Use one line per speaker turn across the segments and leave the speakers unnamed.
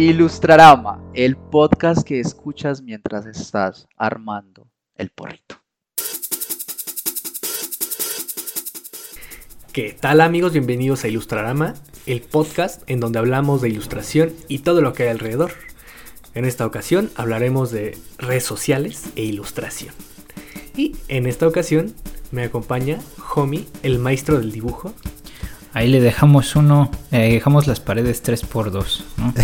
Ilustrarama, el podcast que escuchas mientras estás armando el porrito.
¿Qué tal amigos? Bienvenidos a Ilustrarama, el podcast en donde hablamos de ilustración y todo lo que hay alrededor. En esta ocasión hablaremos de redes sociales e ilustración. Y en esta ocasión me acompaña Homie, el maestro del dibujo.
Ahí le dejamos uno, eh, dejamos las paredes 3x2, ¿no?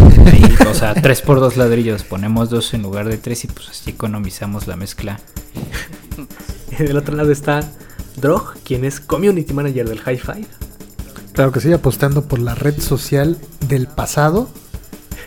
o sea, 3x2 ladrillos, ponemos dos en lugar de 3 y pues así economizamos la mezcla.
Del otro lado está Drog, quien es Community Manager del High Five.
Claro que sí, apostando por la red social del pasado,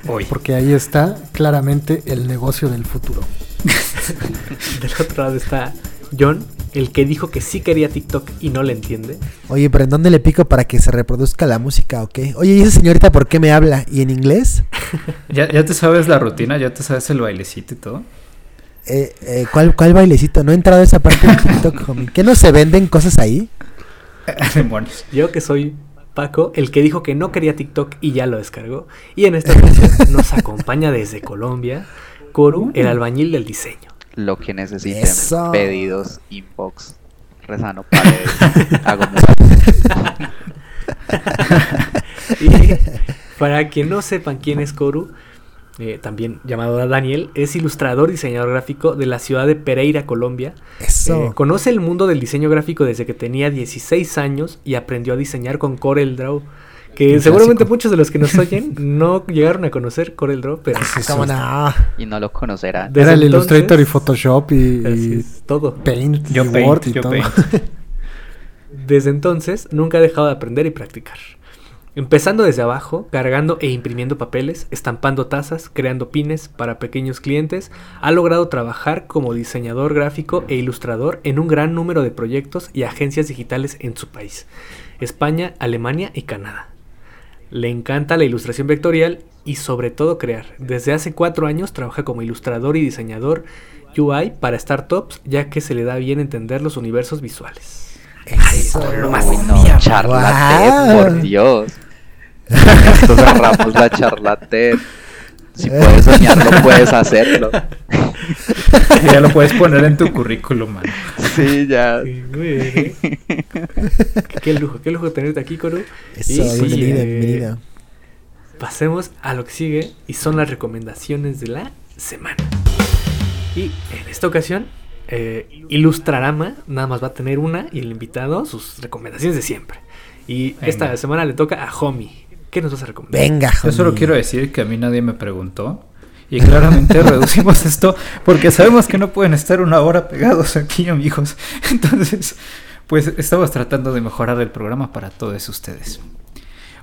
Hoy.
porque ahí está claramente el negocio del futuro.
Del otro lado está John, el que dijo que sí quería TikTok y no le entiende.
Oye, pero ¿en dónde le pico para que se reproduzca la música o qué? Oye, ¿y esa señorita por qué me habla? ¿Y en inglés?
¿Ya, ya te sabes la rutina, ya te sabes el bailecito y todo.
Eh, eh, ¿cuál, ¿Cuál bailecito? No he entrado a esa parte de TikTok, homie. ¿Qué no se venden cosas ahí?
Demonios.
Yo que soy Paco, el que dijo que no quería TikTok y ya lo descargó. Y en esta ocasión nos acompaña desde Colombia Koru, el albañil del diseño.
Lo que necesiten,
Eso.
pedidos, inbox, rezano paredes, hago.
Y para quien no sepan quién es Koru, eh, también llamado Daniel, es ilustrador y diseñador gráfico de la ciudad de Pereira, Colombia.
Eso.
Eh, conoce el mundo del diseño gráfico desde que tenía 16 años y aprendió a diseñar con Corel Draw. Que
Un
seguramente
clásico.
muchos de los que nos oyen no llegaron a conocer Corel Draw, pero
Ah, ¿cómo no?
y no lo conocerán.
Desde
Era el
entonces-
Illustrator y Photoshop y,
todo.
Paint
Yo
y
paint,
Word y
yo
todo.
paint.
Desde entonces nunca ha dejado de aprender y practicar. Empezando desde abajo, cargando e imprimiendo papeles, estampando tazas, creando pines para pequeños clientes, ha logrado trabajar como diseñador gráfico e ilustrador en un gran número de proyectos y agencias digitales en su país, España, Alemania y Canadá. Le encanta la ilustración vectorial y sobre todo crear. Desde hace cuatro años trabaja como ilustrador y diseñador UI para startups ya que se le da bien entender los universos visuales.
Eso.
Uy, no, charlatán,
Guau.
por Dios. Nosotros cerramos la charlatán. Si puedes soñarlo, puedes hacerlo.
ya lo puedes poner en tu currículum, mano.
Sí, ya.
Sí, ¿eh? qué lujo, qué lujo tenerte aquí, Koru.
Eso,
Y sí,
bienvenida,
eh,
bienvenida.
Pasemos a lo que sigue y son las recomendaciones de la semana. Y en esta ocasión, eh, Ilustrarama nada más va a tener una y el invitado sus recomendaciones de siempre. Y esta semana le toca a Homie. ¿Qué nos vas a recomendar?
Venga,
Yo solo quiero decir que a mí nadie me preguntó. Y claramente reducimos esto porque sabemos que no pueden estar una hora pegados aquí, amigos. Entonces, pues estamos tratando de mejorar el programa para todos ustedes.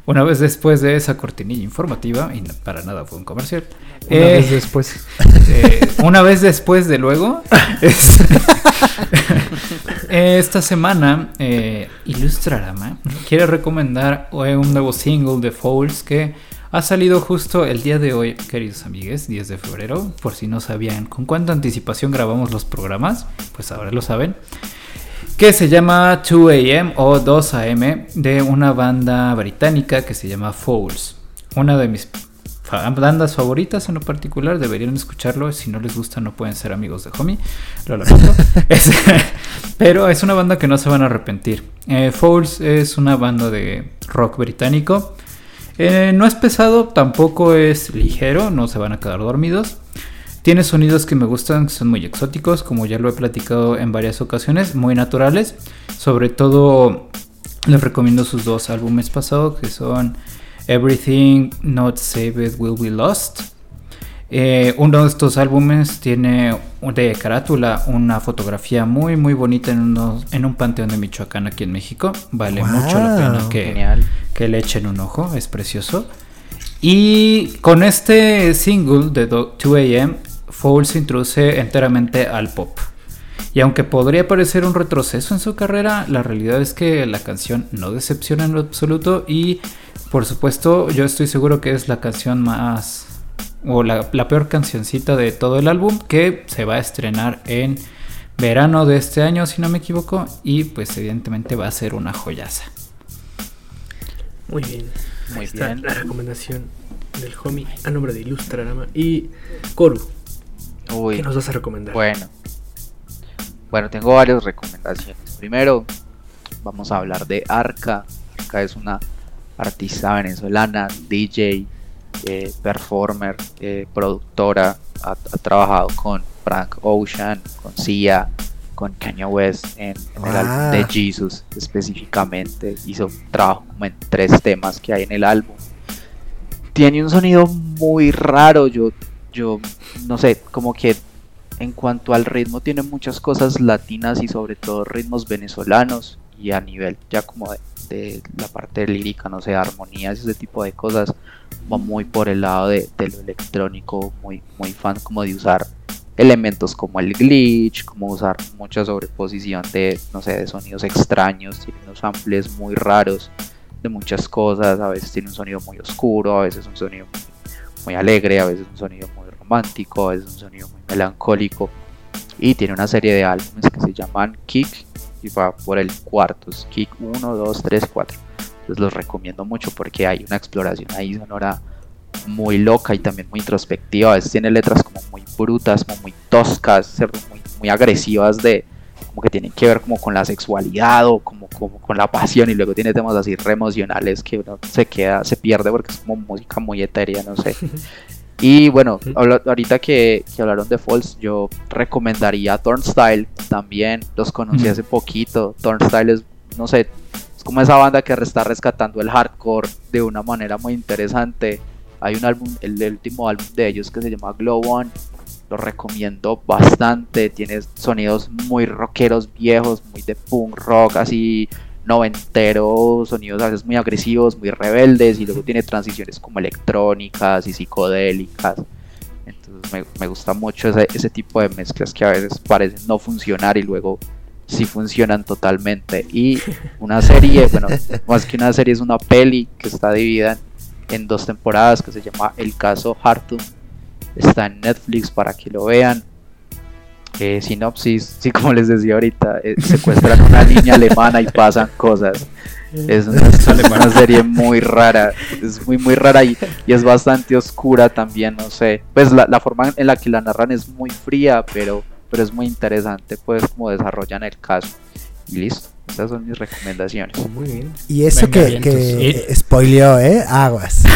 Una vez después de esa cortinilla informativa, y no- para nada fue un comercial,
Una
eh,
vez después.
eh, una vez después de luego, es- esta semana eh, Ilustrarama quiere recomendar eh, un nuevo single de Fouls que ha salido justo el día de hoy, queridos amigues, 10 de febrero. Por si no sabían con cuánta anticipación grabamos los programas, pues ahora lo saben. Que se llama 2 AM o 2 AM de una banda británica que se llama Fouls. Una de mis bandas favoritas en lo particular, deberían escucharlo. Si no les gusta, no pueden ser amigos de Homie. Lo lamento. Es- pero es una banda que no se van a arrepentir. Eh, Fouls es una banda de rock británico. Eh, no es pesado, tampoco es ligero, no se van a quedar dormidos. Tiene sonidos que me gustan, que son muy exóticos, como ya lo he platicado en varias ocasiones, muy naturales. Sobre todo les recomiendo sus dos álbumes pasados, que son Everything Not Saved Will Be Lost. Eh, uno de estos álbumes tiene de carátula una fotografía muy muy bonita en, unos- en un panteón de Michoacán aquí en México. Vale mucho la pena que, que le echen un ojo, es precioso. Y con este single de Do- 2AM, Foul se introduce enteramente al pop. Y aunque podría parecer un retroceso en su carrera, la realidad es que la canción no decepciona en lo absoluto y por supuesto yo estoy seguro que es la canción más o la, la peor cancioncita de todo el álbum que se va a estrenar en verano de este año si no me equivoco y pues evidentemente va a ser una joyaza.
Muy bien.
Muy
Ahí está
bien.
la recomendación del homie a nombre de Ilustrarama. Y Koru,
Uy,
¿qué nos vas a recomendar?
bueno. Bueno, tengo varias recomendaciones. Primero, vamos a hablar de Arca. Arca es una artista venezolana, DJ, eh, performer, eh, productora. Ha, ha trabajado con Frank Ocean, con Sia, con Kanye West en, en el álbum
Ah.
de Jesus específicamente. Hizo trabajo como en tres temas que hay en el álbum. Tiene un sonido muy raro. Yo, yo no sé, como que en cuanto al ritmo tiene muchas cosas latinas y sobre todo ritmos venezolanos y a nivel ya como de, de la parte lírica, no sé, armonías, ese tipo de cosas, va muy por el lado de, de lo electrónico, muy, muy fan como de usar elementos como el glitch, como usar mucha sobreposición de, no sé, de sonidos extraños, tiene unos samples muy raros de muchas cosas, a veces tiene un sonido muy oscuro, a veces un sonido muy, muy alegre, a veces un sonido muy romántico, veces un sonido muy melancólico y tiene una serie de álbumes que se llaman Kick y va por el cuarto, es Kick 1, 2, 3, 4. Entonces los recomiendo mucho porque hay una exploración ahí sonora muy loca y también muy introspectiva. A veces tiene letras como muy brutas, como muy toscas, muy, muy agresivas de como que tienen que ver como con la sexualidad o como, como con la pasión y luego tiene temas así re emocionales que uno se queda, se pierde porque es como música muy etérea, no sé. Y bueno, ahorita que, que hablaron de Falls, yo recomendaría Turnstile también. Los conocí hace poquito. Turnstile es, no sé, es como esa banda que está rescatando el hardcore de una manera muy interesante. Hay un álbum, el, el último álbum de ellos que se llama Glow On. Lo recomiendo bastante. Tiene sonidos muy rockeros viejos, muy de punk rock, así noventero, sonidos a veces muy agresivos, muy rebeldes, y luego tiene transiciones como electrónicas y psicodélicas. Entonces me, me gusta mucho ese, ese tipo de mezclas que a veces parecen no funcionar y luego sí funcionan totalmente. Y una serie, bueno, más que una serie es una peli que está dividida en, en dos temporadas que se llama El caso Hartum. Está en Netflix para que lo vean. Eh, sinopsis, sí, como les decía ahorita, eh, secuestran a una niña alemana y pasan cosas. Es una, serie muy rara, es muy muy rara y, y es bastante oscura también, no sé. Pues la, la forma en la que la narran es muy fría, pero, pero es muy interesante pues como desarrollan el caso. Y listo, esas son mis recomendaciones.
Muy bien.
Y eso
Venga,
que, que spoileó, ¿eh? Aguas.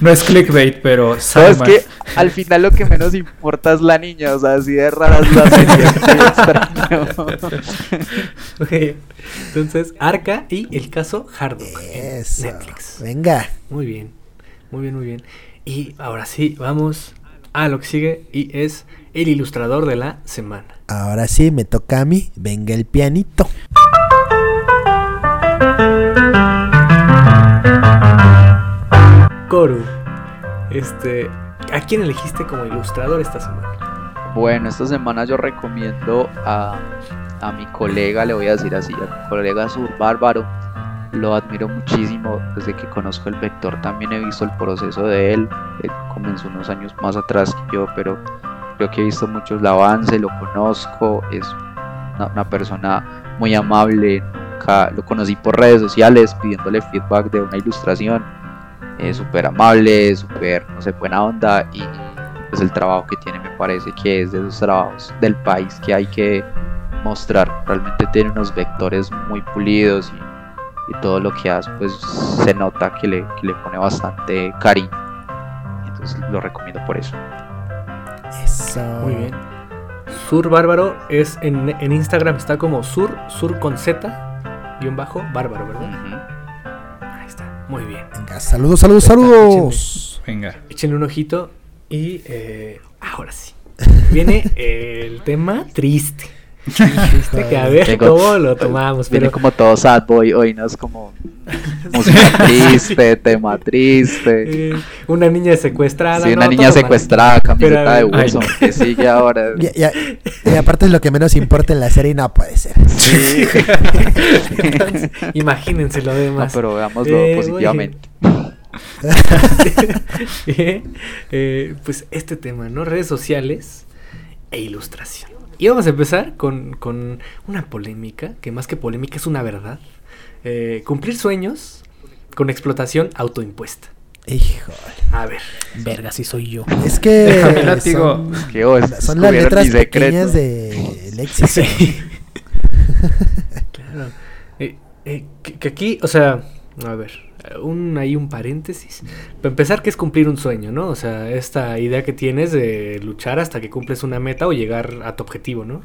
No es clickbait, pero
Sabes
Salma-
que al final lo que menos importa es la niña, o sea, así de rara es la serie, es muy extraño.
Ok. Entonces, Arca y el caso Harduk en
Eso.
Netflix.
Venga.
Muy bien, muy bien, muy bien. Y ahora sí, vamos a lo que sigue y es el ilustrador de la semana.
Ahora sí, me toca a mí. Venga el pianito.
Koru, este, ¿a quién elegiste como ilustrador esta semana?
Bueno, esta semana yo recomiendo a, a mi colega, le voy a decir así, a mi colega Sur Bárbaro. Lo admiro muchísimo desde que conozco el vector. También he visto el proceso de él. Él comenzó unos años más atrás que yo, pero creo que he visto mucho el avance, lo conozco. Es una, persona muy amable. Nunca lo conocí por redes sociales pidiéndole feedback de una ilustración. Es súper amable, súper, no sé, buena onda y pues el trabajo que tiene me parece que es de esos trabajos del país que hay que mostrar. Realmente tiene unos vectores muy pulidos y, y todo lo que hace pues se nota que le, que le pone bastante cariño. Entonces lo recomiendo por eso.
Eso.
Muy bien. Sur Bárbaro es en, en Instagram está como Sur, Sur con Z, guion bajo, Bárbaro, ¿verdad? Ahí está. Muy bien.
Venga, saludos, saludos, saludos.
Venga.
Échenle un ojito y eh, ahora sí. Viene el tema triste. Que a ver
Tengo-
cómo lo tomamos.
Viene
Pero
como todo sad boy hoy, ¿no? Es como música triste, tema triste.
eh, una niña secuestrada.
Sí, una
no,
niña secuestrada, camiseta de
Pero,
ay,
Wilson,
no.
que sigue ahora.
Y, y- y aparte es lo que menos importa en la serie y no puede ser.
Sí.
Entonces, imagínense lo
No,
demás.
pero veámoslo
Eh,
positivamente.
Eh, pues este tema, ¿no? Redes sociales e ilustración. Y vamos a empezar con, con una polémica, que más que polémica es una verdad. Eh, cumplir sueños con explotación autoimpuesta.
Híjole.
A ver.
Verga, si soy yo.
Es que
Déjame látigo.
son,
Que oh,
son las letras pequeñas de léxico.
Claro. Eh, eh, que, que aquí, o sea, a ver, un, hay un paréntesis. Para empezar, que es cumplir un sueño, ¿no? O sea, esta idea que tienes de luchar hasta que cumples una meta o llegar a tu objetivo, ¿no?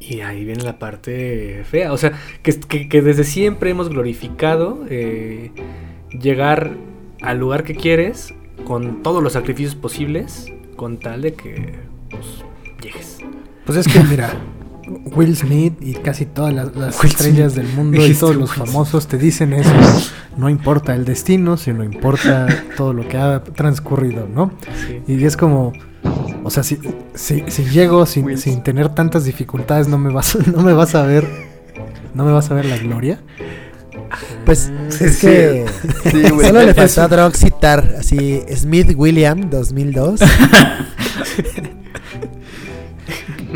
Y ahí viene la parte fea. O sea, que, que- que desde siempre hemos glorificado eh, llegar al lugar que quieres con todos los sacrificios posibles, con tal de que pues, llegues.
Pues es que mira, Will Smith y casi todas las, estrellas del mundo y todos los famosos te dicen eso. No importa el destino, sino importa todo lo que ha transcurrido, ¿no?
Sí.
Y es como, o sea, si, si, si llego sin, sin tener tantas dificultades, no me vas, no me vas a ver, no me vas a ver la gloria.
Pues
Sí,
es que
Sí, güey.
solo le faltó a Drox citar así Smith William 2002.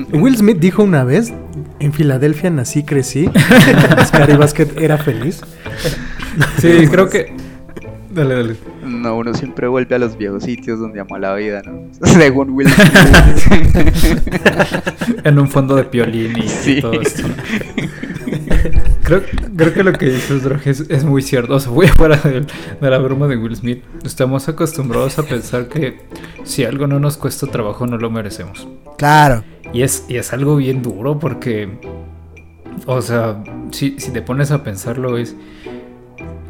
Will Smith dijo una vez, en Filadelfia nací, crecí, Scary Basket era feliz.
Sí, creo que. Dale, dale.
No, uno siempre vuelve a los viejos sitios donde amó la vida, ¿no? Según Will Smith.
En un fondo de piolín y, y
Sí.
todo esto. Creo, creo que lo que dices, Drog, es, es muy cierto. O sea, voy fuera de, de la broma de Will Smith. Estamos acostumbrados a pensar que si algo no nos cuesta trabajo, no lo merecemos.
Claro.
Y es, y es algo bien duro porque, o sea, si, si te pones a pensarlo es...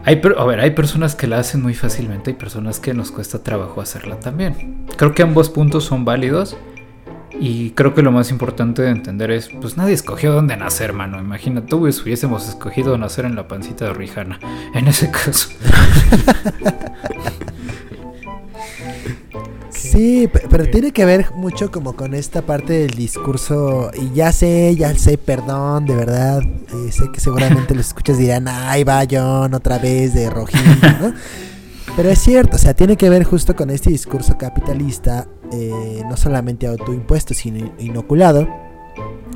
Hay, a ver, hay personas que la hacen muy fácilmente y personas que nos cuesta trabajo hacerla también. Creo que ambos puntos son válidos y creo que lo más importante de entender es, pues nadie escogió dónde nacer, mano. Imagina, tú pues, hubiésemos escogido nacer en la pancita de Rijana. En ese caso.
Sí, pe- pero tiene que ver mucho como con esta parte del discurso. Y ya sé, ya sé, perdón, de verdad. eh, sé que seguramente los escuchas dirán, ay, va John otra vez de rojito, ¿no? Pero es cierto, o sea, tiene que ver justo con este discurso capitalista, eh, no solamente autoimpuesto, sino inoculado,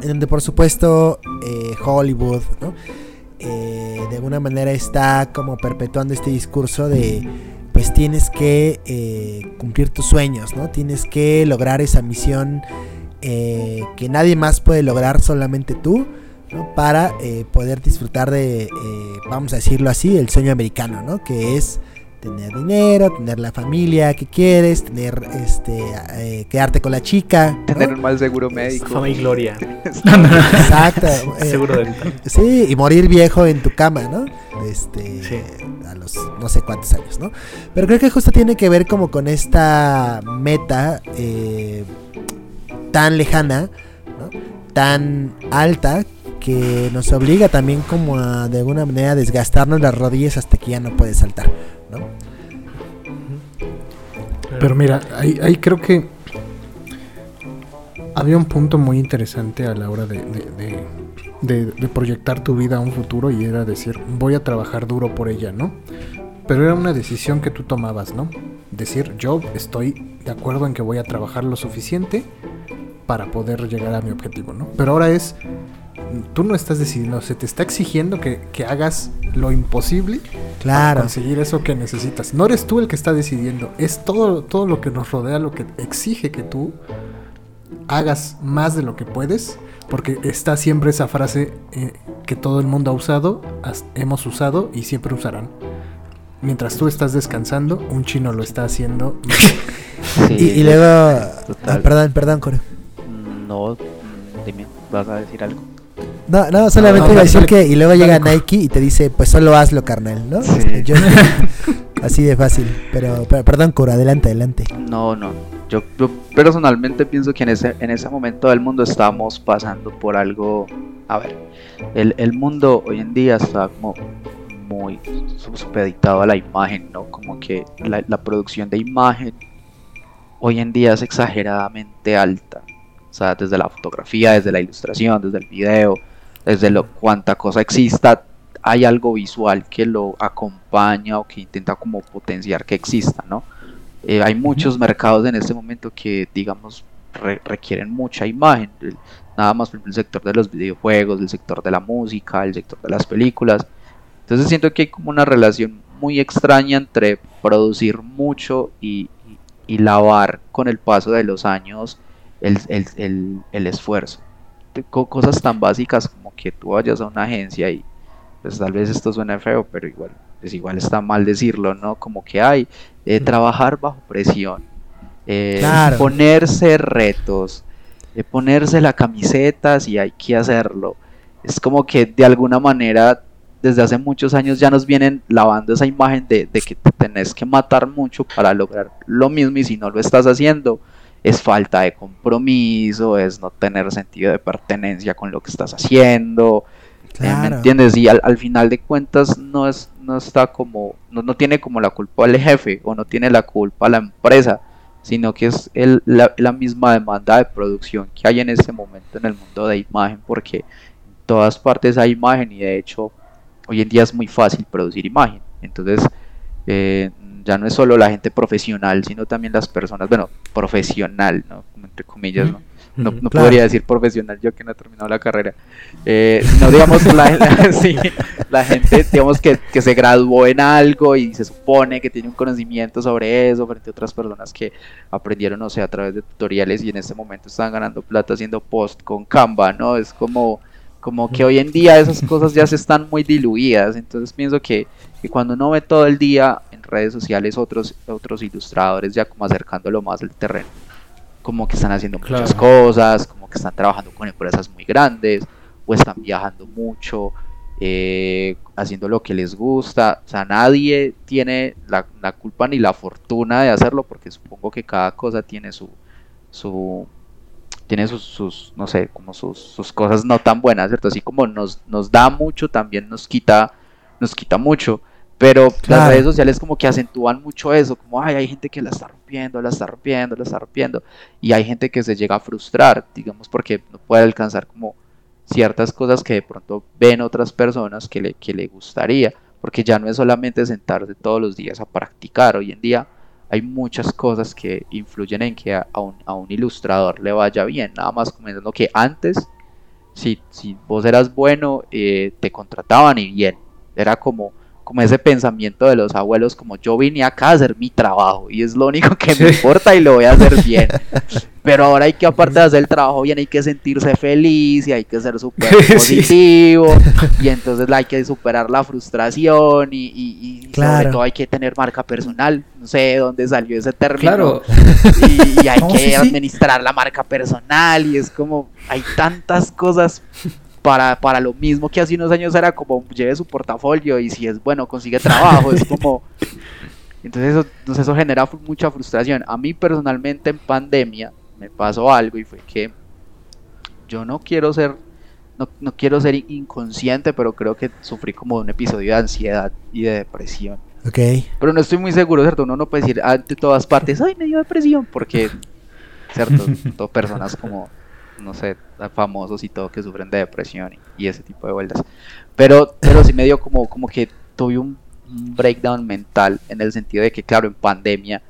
en donde por supuesto eh, Hollywood, ¿no? Eh, de alguna manera está como perpetuando este discurso de pues tienes que eh, cumplir tus sueños, ¿no? Tienes que lograr esa misión eh, que nadie más puede lograr, solamente tú, ¿no? Para eh, poder disfrutar de, eh, vamos a decirlo así, el sueño americano, ¿no? Que es tener dinero, tener la familia que quieres, tener, este, eh, quedarte con la chica, ¿no?
Tener un mal seguro médico.
Fama y gloria.
Exacto. eh,
Seguro del
Sí, y morir viejo en tu cama, ¿no? Este,
Sí.
a los no sé cuántos años, ¿no? Pero creo que justo tiene que ver como con esta meta eh, tan lejana, ¿no? Tan alta que nos obliga también como a de alguna manera desgastarnos las rodillas hasta que ya no puedes saltar, ¿no?
Pero mira, ahí, ahí creo que había un punto muy interesante a la hora de, de- de- de- de proyectar tu vida a un futuro y era decir, voy a trabajar duro por ella, ¿no? Pero era una decisión que tú tomabas, ¿no? Decir, yo estoy de acuerdo en que voy a trabajar lo suficiente para poder llegar a mi objetivo, ¿no? Pero ahora es, tú no estás decidiendo, se te está exigiendo que, que hagas lo imposible para
Claro.
conseguir eso que necesitas. No eres tú el que está decidiendo, es todo, todo lo que nos rodea lo que exige que tú hagas más de lo que puedes, porque está siempre esa frase eh, que todo el mundo ha usado, has- hemos usado y siempre usarán. Mientras tú estás descansando, un chino lo está haciendo.
Sí,
Y, y luego... ah, perdón, perdón, Coro.
No, mm, dime, vas a decir algo.
No, no, solamente
No,
iba a decir que y luego llega Nike y te dice, pues solo hazlo, carnal, ¿no?
Sí.
Este, yo- así de fácil. Pero, pero perdón, Coro, adelante, adelante.
No, no. Yo, yo personalmente pienso que en ese, en ese momento del mundo estamos pasando por algo. A ver, el, el mundo hoy en día está como muy su- supeditado a la imagen, ¿no? Como que la, la producción de imagen hoy en día es exageradamente alta. O sea, desde la fotografía, desde la ilustración, desde el video, desde lo cuánta cosa exista, hay algo visual que lo acompaña o que intenta como potenciar que exista, ¿no? Eh, hay muchos mercados en este momento que, digamos, re- requieren mucha imagen. Nada más por ejemplo, el sector de los videojuegos, el sector de la música, el sector de las películas. Entonces siento que hay como una relación muy extraña entre producir mucho y, y- y lavar con el paso de los años el, el- el- el esfuerzo. Cosas tan básicas como que tú vayas a una agencia y pues tal vez esto suene feo, pero igual, pues igual está mal decirlo, ¿no? Como que hay eh, trabajar bajo presión, eh,
Claro.
ponerse retos, eh, ponerse la camiseta si hay que hacerlo. Es como que de alguna manera desde hace muchos años ya nos vienen lavando esa imagen de, de que te tenés que matar mucho para lograr lo mismo y si no lo estás haciendo es falta de compromiso, es no tener sentido de pertenencia con lo que estás haciendo. Eh, ¿Me entiendes? Y al, al final de cuentas no es, no está como, no, no tiene como la culpa el jefe o no tiene la culpa la empresa, sino que es el, la, la misma demanda de producción que hay en este momento en el mundo de imagen, porque en todas partes hay imagen y de hecho hoy en día es muy fácil producir imagen. Entonces, eh, ya no es solo la gente profesional, sino también las personas, bueno, profesional, ¿no? Entre comillas, ¿no? No, no
Claro.
podría decir profesional yo que no he terminado la carrera. Eh, no digamos la, la- sí, la gente digamos que, que se graduó en algo y se supone que tiene un conocimiento sobre eso frente a otras personas que aprendieron, no sé, a través de tutoriales y en este momento están ganando plata haciendo post con Canva, ¿no? Es como, como que hoy en día esas cosas ya se están muy diluidas. Entonces pienso que, que cuando uno ve todo el día en redes sociales otros, otros ilustradores ya como acercándolo más al terreno como que están haciendo muchas cosas, como que están trabajando con empresas muy grandes, o están viajando mucho, eh, haciendo lo que les gusta. O sea, nadie tiene la, la culpa ni la fortuna de hacerlo, porque supongo que cada cosa tiene su, su tiene sus, sus, no sé, como sus, sus cosas no tan buenas, ¿cierto? Así como nos, nos da mucho, también nos quita, nos quita mucho. Pero las redes sociales como que acentúan mucho eso, como, ay, hay gente que la está rompiendo, la está rompiendo, la está rompiendo. Y hay gente que se llega a frustrar, digamos, porque no puede alcanzar como ciertas cosas que de pronto ven otras personas que le, que le gustaría. Porque ya no es solamente sentarse todos los días a practicar. Hoy en día hay muchas cosas que influyen en que a, a un, a un ilustrador le vaya bien. Nada más comentando que antes, si, si vos eras bueno, eh, te contrataban y bien. Era como, como ese pensamiento de los abuelos, como yo vine acá a hacer mi trabajo y es lo único que me
Sí.
importa y lo voy a hacer bien. Pero ahora hay que, aparte de hacer el trabajo bien, hay que sentirse feliz y hay que ser súper
Sí.
positivo. Y entonces hay que superar la frustración y, y- y sobre
Claro.
todo hay que tener marca personal. No sé de dónde salió ese término.
Claro,
Y, y hay
No,
que
sí, sí.
administrar la marca personal y es como, hay tantas cosas para, para lo mismo que hace unos años era como lleve su portafolio y si es bueno consigue trabajo, es como... Entonces eso, entonces eso genera mucha frustración. A mí personalmente en pandemia me pasó algo y fue que yo no quiero ser, no, no quiero ser in- inconsciente, pero creo que sufrí como un episodio de ansiedad y de depresión.
Ok.
Pero no estoy muy seguro, ¿cierto? Uno no puede decir ante todas partes, ay, me dio depresión, porque, ¿cierto? Personas como, no sé, famosos y todo que sufren de depresión y, y ese tipo de vueltas. Pero, pero sí me dio como, como que tuve un, breakdown mental en el sentido de que, claro, en pandemia,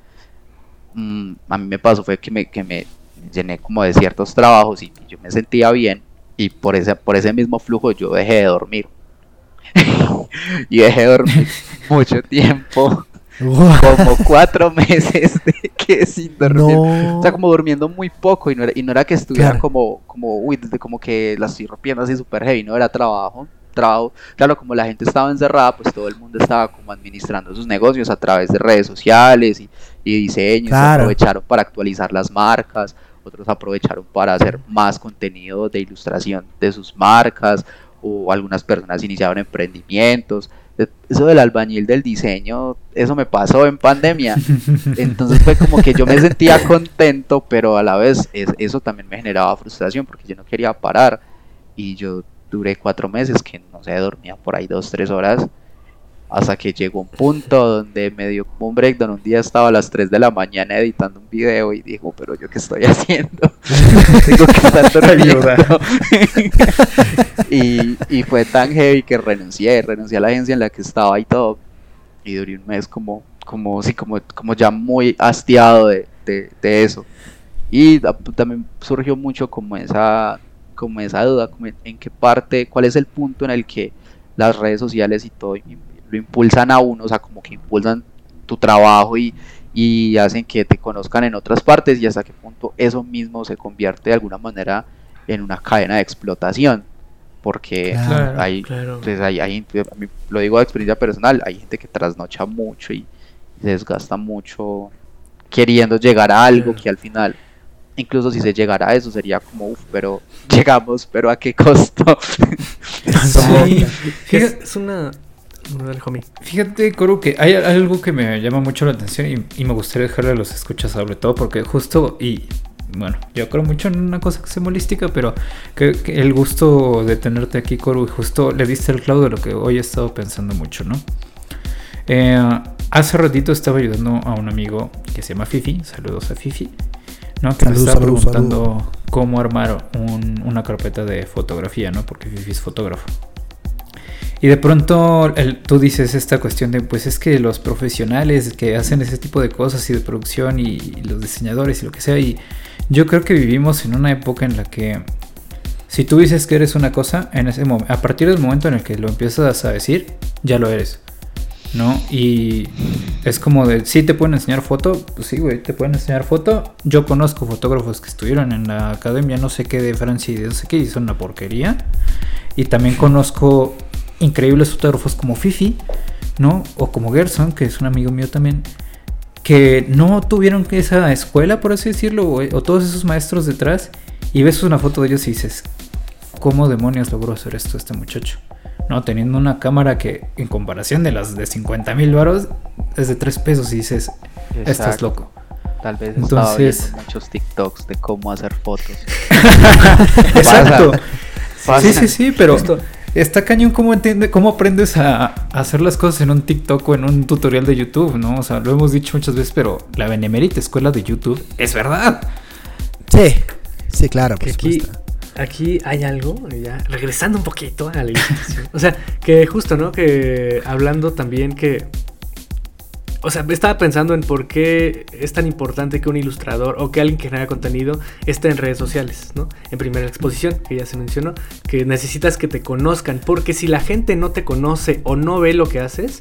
mm, a mí me pasó fue que me, que me llené como de ciertos trabajos y yo me sentía bien y por ese, por ese mismo flujo yo dejé de dormir. y dejé de dormir mucho tiempo, Como cuatro meses de que sin dormir.
No.
O sea, como durmiendo muy poco y no era, y no era que estuviera
Claro.
como, como, uy, desde como que la estoy rompiendo así súper heavy, no era trabajo, trabajo. Claro, como la gente estaba encerrada, pues todo el mundo estaba como administrando sus negocios a través de redes sociales y, y diseños,
Claro.
aprovecharon para actualizar las marcas, otros aprovecharon para hacer más contenido de ilustración de sus marcas, o algunas personas iniciaron emprendimientos. Eso del albañil del diseño, eso me pasó en pandemia. Entonces fue como que yo me sentía contento, pero a la vez es- eso también me generaba frustración porque yo no quería parar. Y yo duré cuatro meses que no sé, dormía por ahí dos, tres horas. Hasta que llegó un punto donde me dio como un breakdown. Un día estaba a las 3 de la mañana editando un video y dijo, pero yo qué estoy haciendo. Tengo que estar durmiendo. y, y fue tan heavy que renuncié, renuncié a la agencia en la que estaba y todo. Y duré un mes como, como, sí, como, como ya muy hastiado de, de, de eso. Y también surgió mucho como esa, como esa duda, como en, en qué parte, cuál es el punto en el que las redes sociales y todo, lo impulsan a uno, o sea, como que impulsan tu trabajo y, y hacen que te conozcan en otras partes y hasta qué punto eso mismo se convierte de alguna manera en una cadena de explotación. Porque
Claro,
hay,
claro.
pues hay, hay- lo digo de experiencia personal, hay gente que trasnocha mucho y se desgasta mucho queriendo llegar a algo
Claro.
que al final, incluso si se llegara a eso, sería como, uff, pero llegamos, pero a qué costo.
Sí,
es una. No, dale, homie.
fíjate, Coro, que hay algo que me llama mucho la atención y, y me gustaría dejarle a los escuchas sobre todo porque justo, y bueno, yo creo mucho en una cosa que es holística, pero que, que el gusto de tenerte aquí, Coro, y justo le diste el clavo de lo que hoy he estado pensando mucho, ¿no? Eh, hace ratito estaba ayudando a un amigo que se llama Fifi, saludos a Fifi, ¿no? Que me estaba
salud,
preguntando cómo armar un- una carpeta de fotografía, ¿no? Porque Fifi es fotógrafo. Y de pronto el- tú dices esta cuestión de, pues es que los profesionales que hacen ese tipo de cosas y de producción y, los diseñadores y lo que sea, y yo creo que vivimos en una época en la que si tú dices que eres una cosa, en ese momen- a partir del momento en el que lo empiezas a decir, ya lo eres. ¿No? Y es como de, sí te pueden enseñar foto, pues sí, güey, te pueden enseñar foto. Yo conozco fotógrafos que estuvieron en la academia, no sé qué de Francia y de no sé qué, y son una porquería. Y también conozco increíbles fotógrafos como Fifi, ¿no? O como Gerson, que es un amigo mío también, que no tuvieron esa escuela, por así decirlo, o, o todos esos maestros detrás, y ves una foto de ellos y dices, ¿cómo demonios logró hacer esto este muchacho? ¿No? Teniendo una cámara que, en comparación de las de 50 mil varos, es de 3 pesos y dices, estás
Exacto.
loco.
Tal vez
Entonces-
muchos TikToks de cómo hacer fotos.
Exacto.
Pasa.
Sí, sí, sí, pero está cañón cómo entiende, cómo aprendes a, a hacer las cosas en un TikTok o en un tutorial de YouTube, ¿no? O sea, lo hemos dicho muchas veces, pero la benemérita escuela de YouTube es verdad.
Sí, sí, claro, por
aquí,
supuesto.
aquí hay algo, ya regresando un poquito a la. O sea, que justo, ¿no? Que hablando también que. O sea, estaba pensando en por qué es tan importante que un ilustrador o que alguien que genera contenido esté en redes sociales, ¿no? En primera exposición, que ya se mencionó, que necesitas que te conozcan, porque si la gente no te conoce o no ve lo que haces,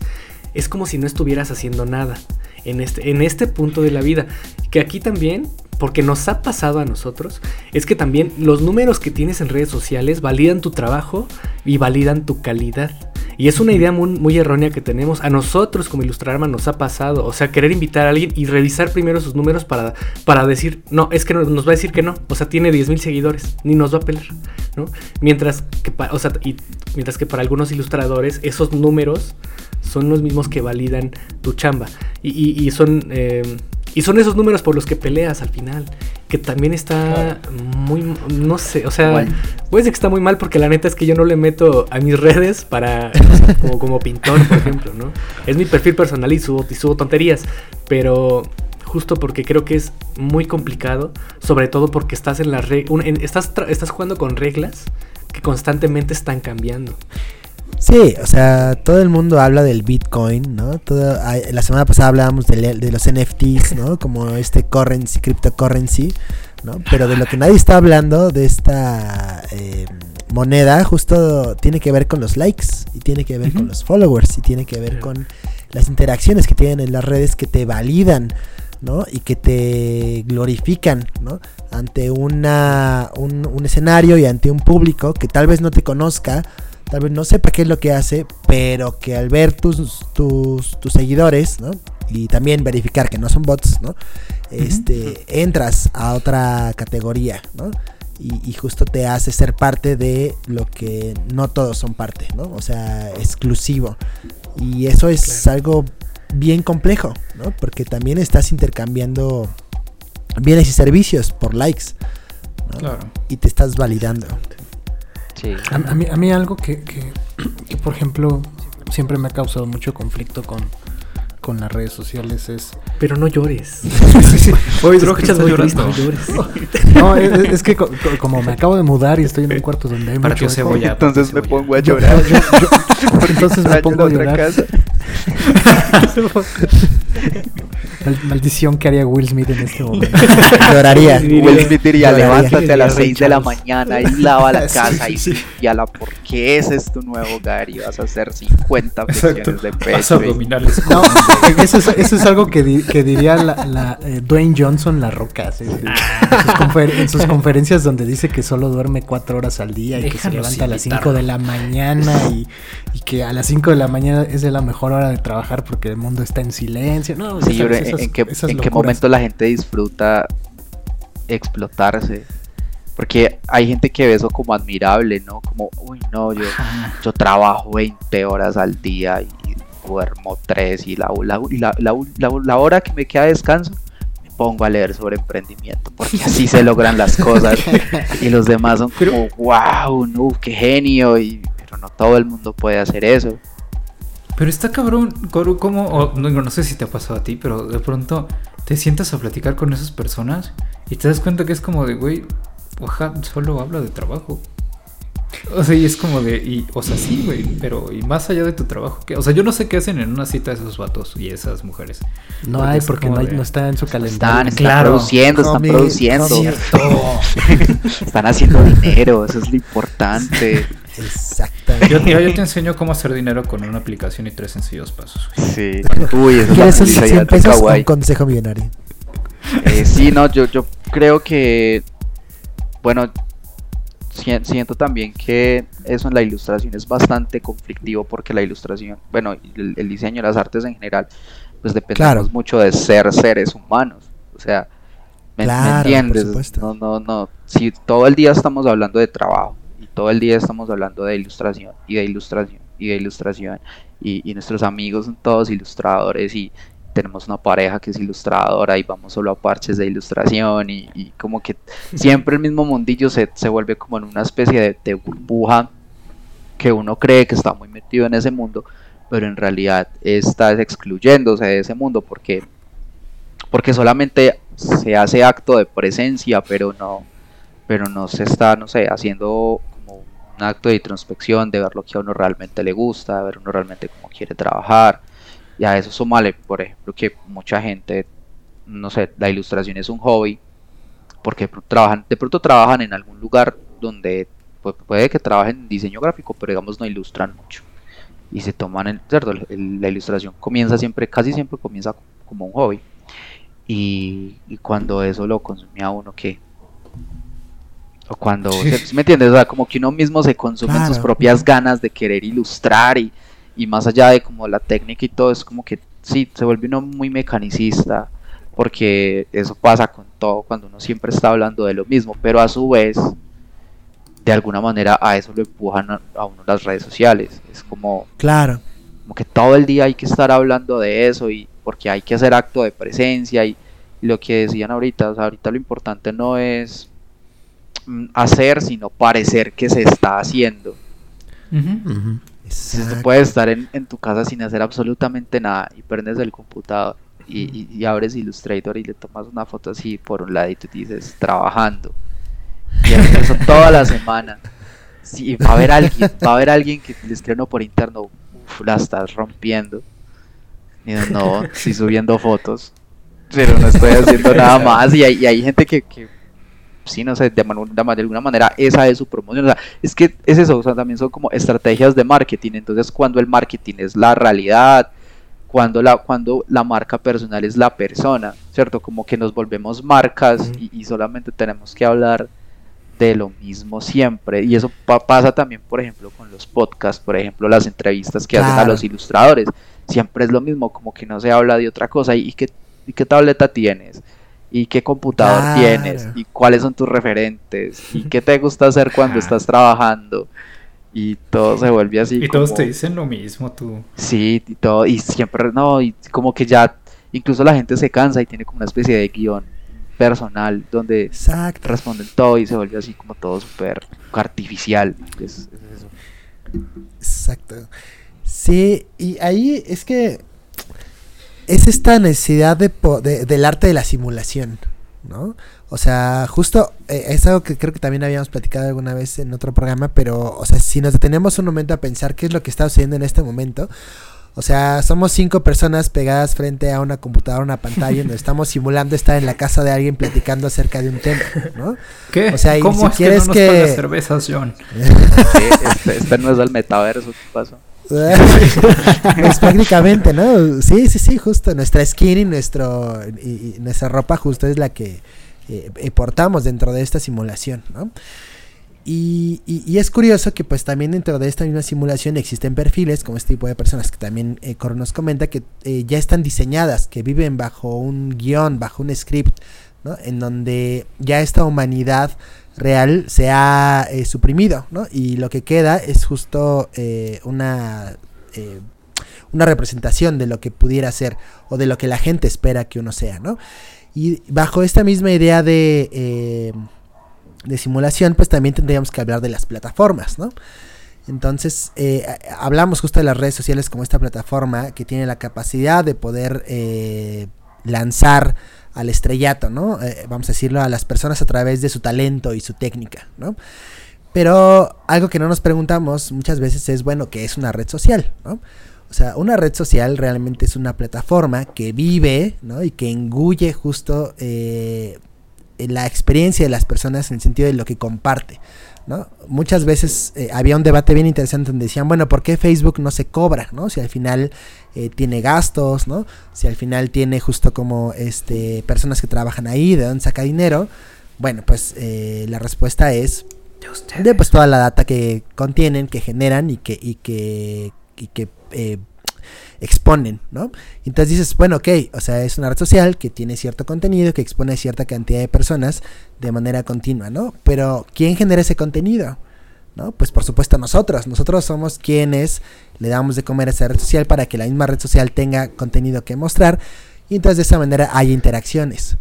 es como si no estuvieras haciendo nada en este, en este punto de la vida. Que aquí también, porque nos ha pasado a nosotros, es que también los números que tienes en redes sociales validan tu trabajo y validan tu calidad. Y es una idea muy, muy errónea que tenemos. A nosotros como Ilustrarma nos ha pasado. O sea, querer invitar a alguien y revisar primero sus números para, para decir, no, es que no- nos va a decir que no. O sea, tiene 10 mil seguidores, ni nos va a pelar. ¿no? Mientras, que o sea, y- mientras que para algunos ilustradores esos números son los mismos que validan tu chamba. Y, y- y son, eh, y son esos números por los que peleas al final. Que también está muy, no sé, o sea,
Igual.
puede ser que está muy mal porque la neta es que yo no le meto a mis redes para, como, como pintor, por ejemplo, ¿no? Es mi perfil personal y subo, y subo tonterías, pero justo porque creo que es muy complicado, sobre todo porque estás en las re- un- en- estás, estás jugando con reglas que constantemente están cambiando.
Sí, o sea, todo el mundo habla del Bitcoin, ¿no? Todo, la semana pasada hablábamos de, de los NFTs, ¿no? Como este currency, cryptocurrency, ¿no? Pero de lo que nadie está hablando de esta eh, moneda justo tiene que ver con los likes y tiene que ver con los followers y tiene que ver con las interacciones que tienen en las redes que te validan, ¿no? Y que te glorifican, ¿no? Ante una, un, un escenario y ante un público que tal vez no te conozca, tal vez no sepa qué es lo que hace, pero que al ver tus, tus, tus seguidores, ¿no? Y también verificar que no son bots, ¿no? Este, entras a otra categoría, ¿no? Y, y justo te hace ser parte de lo que no todos son parte, ¿no? O sea, exclusivo. Y eso es
Claro.
algo bien complejo, ¿no? Porque también estás intercambiando bienes y servicios por likes, ¿no?
Claro.
Y te estás validando.
Sí.
A, a mí, a mí algo que, que- que, por ejemplo, siempre me ha causado mucho conflicto con, con las redes sociales es...
Pero no llores.
sí, sí.
Que llorando.
no llores.
No, es, es- es que co- co- como me acabo de mudar y estoy en un cuarto donde hay
Para
mucho
cebolla.
Entonces me pongo a llorar.
yo- yo- entonces me pongo a llorar. Mal- maldición que haría Will Smith en este momento.
Lloraría.
Will Smith diría,
Lloraría.
levántate a las
Diría
6 de la mañana y lava la
Sí,
casa
sí,
y
sí.
limpiala porque ese es tu nuevo hogar y vas a hacer 50 flexiones de
Vas
pecho.
abdominales.
No, eso es, eso es algo que, di- que diría la, la, eh, Dwayne Johnson, la roca. En, sus confer- en sus conferencias donde dice que solo duerme cuatro horas al día y que se levanta a las
invitarlo.
5 de la mañana y, y que a las 5 de la mañana es de la mejor hora de trabajar porque el mundo está en silencio. No,
Sí,
esas-
¿en, qué, en qué momento la gente disfruta explotarse? Porque hay gente que ve eso como admirable, ¿no? Como, uy, no, yo, yo trabajo 20 horas al día y duermo 3 y la, la, y la, la- la- la hora que me queda de descanso me pongo a leer sobre emprendimiento porque así se logran las cosas y los demás son como, wow, no, qué genio, y, pero no todo el mundo puede hacer eso.
Pero está cabrón, Coru, ¿cómo? o no, no sé si te ha pasado a ti, pero de pronto te sientas a platicar con esas personas y te das cuenta que es como de, güey, oja, solo habla de trabajo. O sea, y es como de, y, o sea, sí, güey, pero y más allá de tu trabajo, ¿qué? O sea, yo no sé qué hacen en una cita esos vatos y esas mujeres.
No
Porque
hay porque
como
no, hay-
de-
no está en su calendario.
están
Claro.
produciendo, están produciendo.
homie.
Están haciendo dinero, eso es lo importante.
Exactamente.
Yo, mira, yo te enseño cómo hacer dinero con una aplicación y tres sencillos pasos.
Sí. Uy, eso es la
¿Quieres esos
publicidad
100
de
pesos? Un consejo millonario.
Eh, sí, no, yo, yo creo que, bueno, si- siento también que eso en la ilustración es bastante conflictivo porque la ilustración, bueno, el, el diseño, las artes en general, pues dependemos
Claro.
mucho de ser seres humanos. O sea, ¿me, me
Claro,
entiendes?
supuesto.
No, no, no. Si todo el día estamos hablando de trabajo todo el día estamos hablando de ilustración y de ilustración y de ilustración y, y nuestros amigos son todos ilustradores y tenemos una pareja que es ilustradora y vamos solo a parches de ilustración y, y como que siempre el mismo mundillo se, se vuelve como en una especie de, de burbuja que uno cree que está muy metido en ese mundo, pero en realidad está excluyéndose de ese mundo porque, porque solamente se hace acto de presencia, pero no, pero no se está, no sé, haciendo un acto de introspección, de ver lo que a uno realmente le gusta, de ver uno realmente cómo quiere trabajar. Y a eso súmale, por ejemplo, que mucha gente, no sé, la ilustración es un hobby, porque trabajan, de pronto trabajan en algún lugar donde pues, puede que trabajen en diseño gráfico, pero digamos no ilustran mucho. Y se toman, el, ¿cierto? La ilustración comienza siempre, casi siempre comienza como un hobby. Y, y cuando eso lo consume a uno, ¿qué? O cuando,
Sí.
¿sí- sí ¿me entiendes? O sea, como que uno mismo se consume en sus propias ganas de querer ilustrar y, y más allá de como la técnica y todo, es como que sí, se vuelve uno muy mecanicista, porque eso pasa con todo cuando uno siempre está hablando de lo mismo, pero a su vez, de alguna manera a eso lo empujan a, uno las redes sociales. Es como,
Claro.
como que todo el día hay que estar hablando de eso y porque hay que hacer acto de presencia y, y lo que decían ahorita, o sea, ahorita lo importante no es hacer, sino parecer que se está haciendo. Si tú puedes estar en, en tu casa sin hacer absolutamente nada y prendes el computador y, y- y abres Illustrator y le tomas una foto así por un ladito y dices trabajando y haces eso toda la semana. Sí, va a haber alguien, va a haber alguien que le escribe uno por interno, uff, la estás rompiendo. Y no, no, estoy subiendo fotos, pero no estoy haciendo nada más. Y hay, y hay gente que, que sí, no sé, de, de de alguna manera esa es su promoción. O sea, es que es eso, o sea, también son como estrategias de marketing. Entonces, cuando el marketing es la realidad, cuando la, cuando la marca personal es la persona, ¿cierto? Como que nos volvemos marcas y, y solamente tenemos que hablar de lo mismo siempre. Y eso pa- pasa también, por ejemplo, con los podcasts, por ejemplo, las entrevistas que hacen a
Claro.
los ilustradores. Siempre es lo mismo, como que no se habla de otra cosa. ¿Y qué, y qué tableta tienes? ¿Y qué computador
Claro.
tienes? ¿Y cuáles son tus referentes? ¿Y qué te gusta hacer cuando estás trabajando? Y todo se vuelve así.
Y todos te dicen lo mismo, tú.
Sí, y todo, y siempre, no, y como que ya, incluso la gente se cansa y tiene como una especie de guion personal donde
Exacto.
responden todo y se vuelve así como todo súper artificial. Es- es eso.
Exacto. Sí, y ahí es que es esta necesidad de, po- de- del arte de la simulación, ¿no? O sea, justo eh, es algo que creo que también habíamos platicado alguna vez en otro programa, pero, o sea, si nos detenemos un momento a pensar qué es lo que está sucediendo en este momento, O sea, somos cinco personas pegadas frente a una computadora, una pantalla, donde estamos simulando estar en la casa de alguien platicando acerca de un tema, ¿no?
¿Qué?
O sea, y
¿Cómo
si
es
quieres
que no nos
que-
cervezas, John?
Sí, este, este no es el metaverso, ¿qué pasó?
pues prácticamente, ¿no? Sí, sí, sí, justo. Nuestra skin y, nuestro, y, nuestra ropa justo es la que eh, eh, portamos dentro de esta simulación, ¿no? Y, y- y es curioso que pues también dentro de esta misma simulación existen perfiles como este tipo de personas que también eh, Coro nos comenta que eh, ya están diseñadas, que viven bajo un guion, bajo un script, ¿no? En donde ya esta humanidad real se ha eh, suprimido, ¿no? Y lo que queda es justo eh, una eh, una representación de lo que pudiera ser o de lo que la gente espera que uno sea, ¿no? Y bajo esta misma idea de, simulación, pues también tendríamos que hablar de las plataformas, ¿no? Entonces, hablamos justo de las redes sociales como esta plataforma que tiene la capacidad de poder lanzar al estrellato, ¿no? Eh, vamos a decirlo, a las personas a través de su talento y su técnica, ¿no? Pero algo que no nos preguntamos muchas veces es, bueno, ¿qué es una red social? ¿no? O sea, una red social realmente es una plataforma que vive ¿no? y que engulle justo eh, la experiencia de las personas en el sentido de lo que comparte. ¿no? Muchas veces eh, había un debate bien interesante donde decían, bueno, ¿por qué Facebook no se cobra? ¿no? Si al final eh, tiene gastos, ¿no? Si al final tiene justo como este personas que trabajan ahí, ¿de dónde saca dinero? Bueno, pues eh, la respuesta es de pues toda la data que contienen, que generan y que, y que, y que eh, exponen, ¿no? Entonces dices, bueno, ok, o sea, es una red social que tiene cierto contenido, que expone a cierta cantidad de personas de manera continua, ¿no? Pero ¿quién genera ese contenido? ¿No? Pues por supuesto nosotros, nosotros somos quienes le damos de comer a esa red social para que la misma red social tenga contenido que mostrar y entonces de esa manera hay interacciones,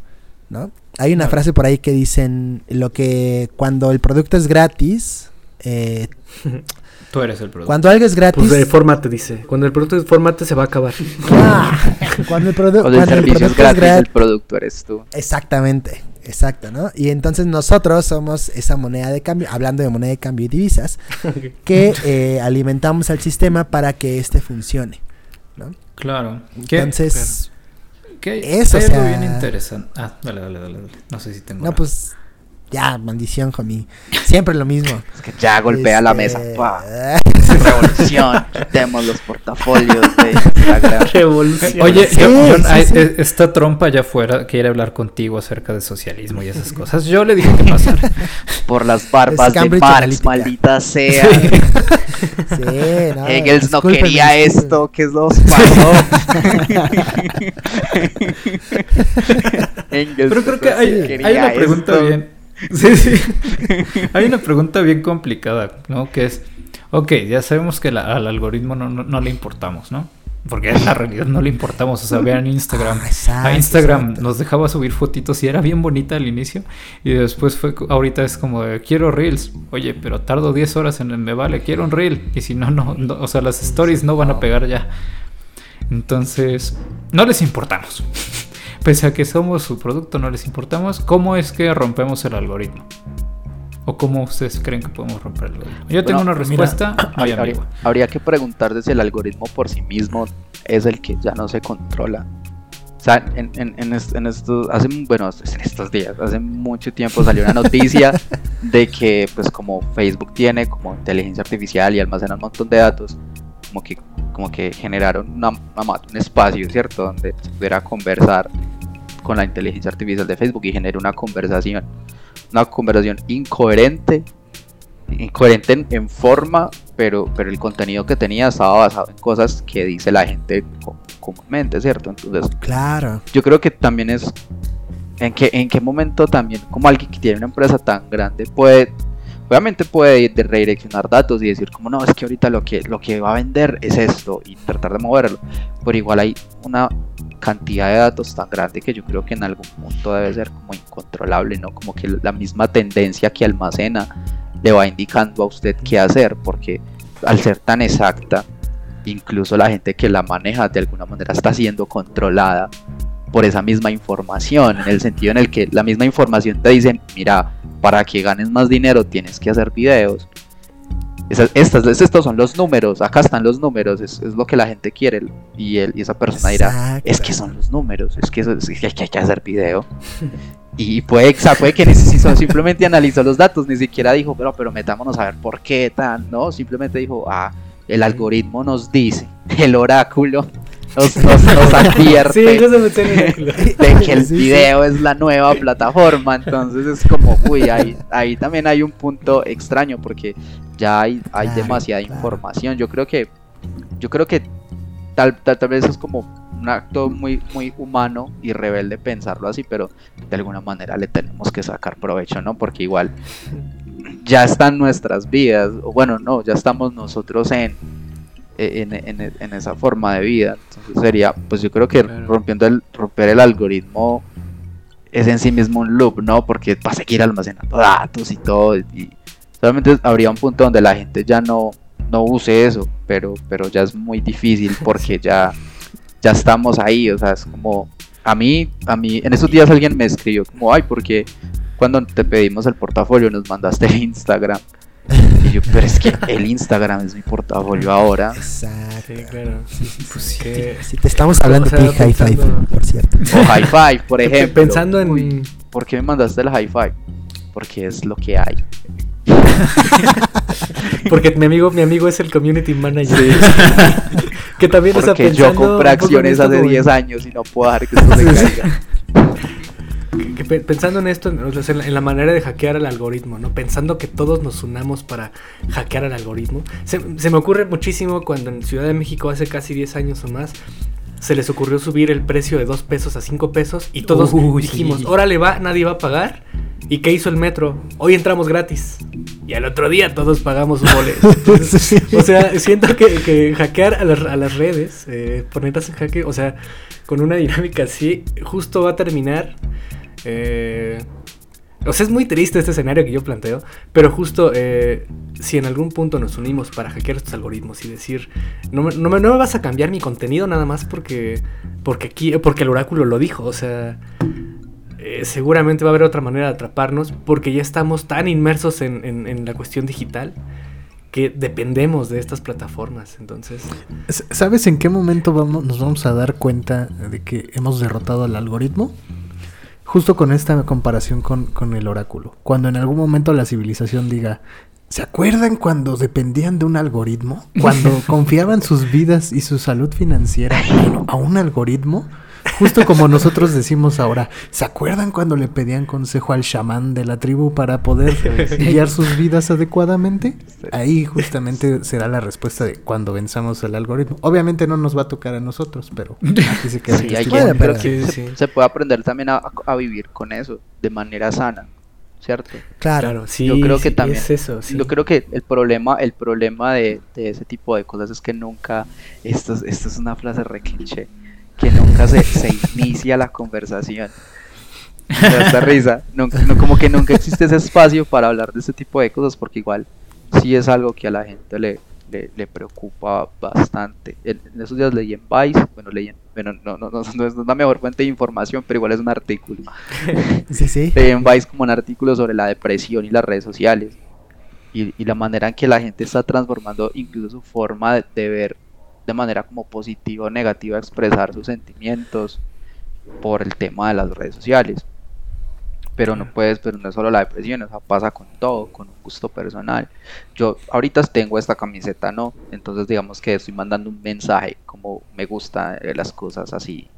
¿no? Hay una frase por ahí que dicen lo que cuando el producto es gratis, eh,
Tú eres el producto.
cuando algo es gratis,
Pues de fórmate, dice. Cuando el producto es fórmate se va a acabar.
Ah, cuando el, produ-
Cuando el
cuando el
servicio es
producto es
gratis,
gratis,
el producto eres tú.
exactamente, exacto, ¿no? Y entonces nosotros somos esa moneda de cambio, hablando de moneda de cambio y divisas, que eh, alimentamos al sistema para que éste funcione, ¿no?
Claro. ¿Qué?
Entonces,
¿Qué?
eso,
algo
sea-
bien interesante. Ah, dale, dale, dale, dale. No sé si tengo.
no,
una.
pues, ya, maldición, homie. Siempre lo mismo.
Es que ya golpea la mesa.
Este,
¡pah! Revolución. Quitemos los portafolios de Instagram.
Revolución.
Oye,
Sí,
yo- John,
sí,
hay-
sí.
eh, esta trompa allá afuera quiere hablar contigo acerca de socialismo y esas cosas. Yo le dije que pasara.
Por las barbas
Es
de Marx, maldita sea.
Sí, no,
Hegels no quería esto, ¿qué nos pasó? Engels
Pero creo que
no
hay, hay una pregunta
esto.
bien. Sí, sí. hay una pregunta bien complicada, ¿no? Que es, ok, ya sabemos que la- al algoritmo no, no, no le importamos, ¿no? Porque en la realidad no le importamos. O sea, vean Instagram.
Ah, exacto,
a Instagram
exacto.
nos dejaba subir fotitos y era bien bonita al inicio. Y después fue, ahorita es como, de, quiero reels. Oye, pero tardo 10 horas en el me vale, quiero un reel. Y si no, no, no, o sea, las stories no van a pegar ya. Entonces, no les importamos. Pese a que somos su producto, no les importamos. ¿Cómo es que rompemos el algoritmo? ¿O cómo ustedes creen que podemos romper el algoritmo? Yo tengo
Bueno,
una
mira,
respuesta muy
Habría, habría que preguntarse si el algoritmo por sí mismo es el que ya no se controla. O sea, en, en- en en estos, hace, bueno, en estos días, hace mucho tiempo salió una noticia de que, pues, como Facebook tiene como inteligencia artificial y almacena un montón de datos, como que, como que generaron una, un espacio, ¿cierto?, donde se pudiera conversar con la inteligencia artificial de Facebook y genere una conversación, una conversación incoherente incoherente en, en forma, pero, pero el contenido que tenía estaba basado en cosas que dice la gente co- comúnmente, ¿cierto? Entonces,
Claro.
yo creo que también es en qué, en qué momento también, como alguien que tiene una empresa tan grande, puede, obviamente puede de- redireccionar datos y decir como no, es que ahorita lo que, lo que va a vender es esto y tratar de moverlo, pero igual hay una cantidad de datos tan grande que yo creo que en algún punto debe ser como incontrolable, ¿no? Como que la misma tendencia que almacena le va indicando a usted qué hacer, porque al ser tan exacta, incluso la gente que la maneja de alguna manera está siendo controlada por esa misma información, en el sentido en el que la misma información te dice, mira, para que ganes más dinero tienes que hacer videos. Esas- estas, estos son los números, acá están los números, es, es lo que la gente quiere. Y, él, y esa persona dirá,
Exacto.
es que son los números, es que, es que hay, que hay que hacer video. Y puede, puede que simplemente analizó los datos, ni siquiera dijo, pero, pero metámonos a ver por qué tan, no, simplemente dijo, ah, el algoritmo nos dice, el oráculo nos, nos, nos advierte
Sí, yo se en el
de que el
Sí, sí.
video es la nueva plataforma, entonces es como, uy, ahí, ahí también hay un punto extraño porque ya hay, hay
Claro,
demasiada
claro.
información. Yo creo que, yo creo que tal, tal, tal vez es como un acto muy, muy humano y rebelde pensarlo así, pero de alguna manera le tenemos que sacar provecho, ¿no? Porque igual ya están nuestras vidas, o bueno, no, ya estamos nosotros en, en, en- en esa forma de vida. Entonces sería, pues yo creo que rompiendo el, romper el algoritmo es en sí mismo un loop, ¿no? Porque va a seguir almacenando datos y todo. Y solamente habría un punto donde la gente ya no, no use eso, pero, pero ya es muy difícil porque ya, ya estamos ahí. O sea, es como, a mí, a mí, en esos días alguien me escribió como, ay, porque cuando te pedimos el portafolio nos mandaste Instagram. Y yo, pero es que el Instagram es mi portafolio ahora.
Exacto.
Sí, claro.
Pues sí.
Que-
Sí, te estamos hablando
O sea,
de High Five, por cierto.
O High Five, por ejemplo.
Pensando en.
Uy, ¿Por qué me mandaste el High Five? Porque es lo que hay.
Porque mi amigo, mi amigo es el community manager. que también está
Porque
pensando.
yo compré acciones hace
como en-
10 años y no puedo dejar que esto se caiga.
Que pe- pensando en esto, en, la, en la manera de hackear al algoritmo, ¿no? Pensando que todos nos unamos para hackear al algoritmo. Se, se me ocurre muchísimo cuando en Ciudad de México hace casi 10 años o más se les ocurrió subir el precio de 2 pesos a 5 pesos y todos
Uy,
dijimos,
sí.
órale va, nadie va a pagar. ¿Y qué hizo el metro? Hoy entramos gratis. Y al otro día todos pagamos un boleto. Entonces, o sea, siento que, que hackear a las, a las redes, eh, ponerlas en jaque, o sea, con una dinámica así, justo va a terminar. Eh, o sea, es muy triste este escenario que yo planteo, pero justo eh, si en algún punto nos unimos para hackear estos algoritmos y decir, no me, no me- no me vas a cambiar mi contenido nada más porque, porque, aquí, porque el oráculo lo dijo, o sea, eh, seguramente va a haber otra manera de atraparnos porque ya estamos tan inmersos en, en- la cuestión digital que dependemos de estas plataformas, entonces...
¿Sabes en qué momento vamos, nos vamos a dar cuenta de que hemos derrotado al algoritmo? Justo con esta comparación con, con el oráculo. Cuando en algún momento la civilización diga, ¿se acuerdan cuando dependían de un algoritmo? Cuando confiaban sus vidas y su salud financiera a un algoritmo. Justo como nosotros decimos ahora, ¿se acuerdan cuando le pedían consejo al chamán de la tribu para poder guiar sus vidas adecuadamente? Ahí justamente será la respuesta de cuando venzamos el algoritmo. Obviamente no nos va a tocar a nosotros, pero aquí se queda
Sí, hay que,
pero-
que
Sí,
se,
sí.
se puede aprender también a, a vivir con eso de manera sana, ¿cierto?
Claro.
sí,
Yo creo que
sí,
también-
es eso, sí.
Yo creo que el problema, el problema de, de ese tipo de cosas es que nunca, esto, es- esto es una frase re cliché, que nunca se, se inicia la conversación. Esta risa, nunca, no, como que nunca existe ese espacio para hablar de ese tipo de cosas porque igual sí es algo que a la gente le, le, le preocupa bastante. En, en esos días leí en Vice, bueno, leí en, bueno, no, no, no, no es la mejor fuente de información, pero igual es un artículo.
Sí, sí.
Leí en Vice como un artículo sobre la depresión y las redes sociales y, y la manera en que la gente está transformando incluso su forma de, de ver de manera como positiva o negativa expresar sus sentimientos por el tema de las redes sociales pero no puedes, pero no es solo la depresión, o sea, pasa con todo, con un gusto personal. Yo ahorita tengo esta camiseta, ¿no? Entonces digamos que estoy mandando un mensaje, como me gustan eh, las cosas así,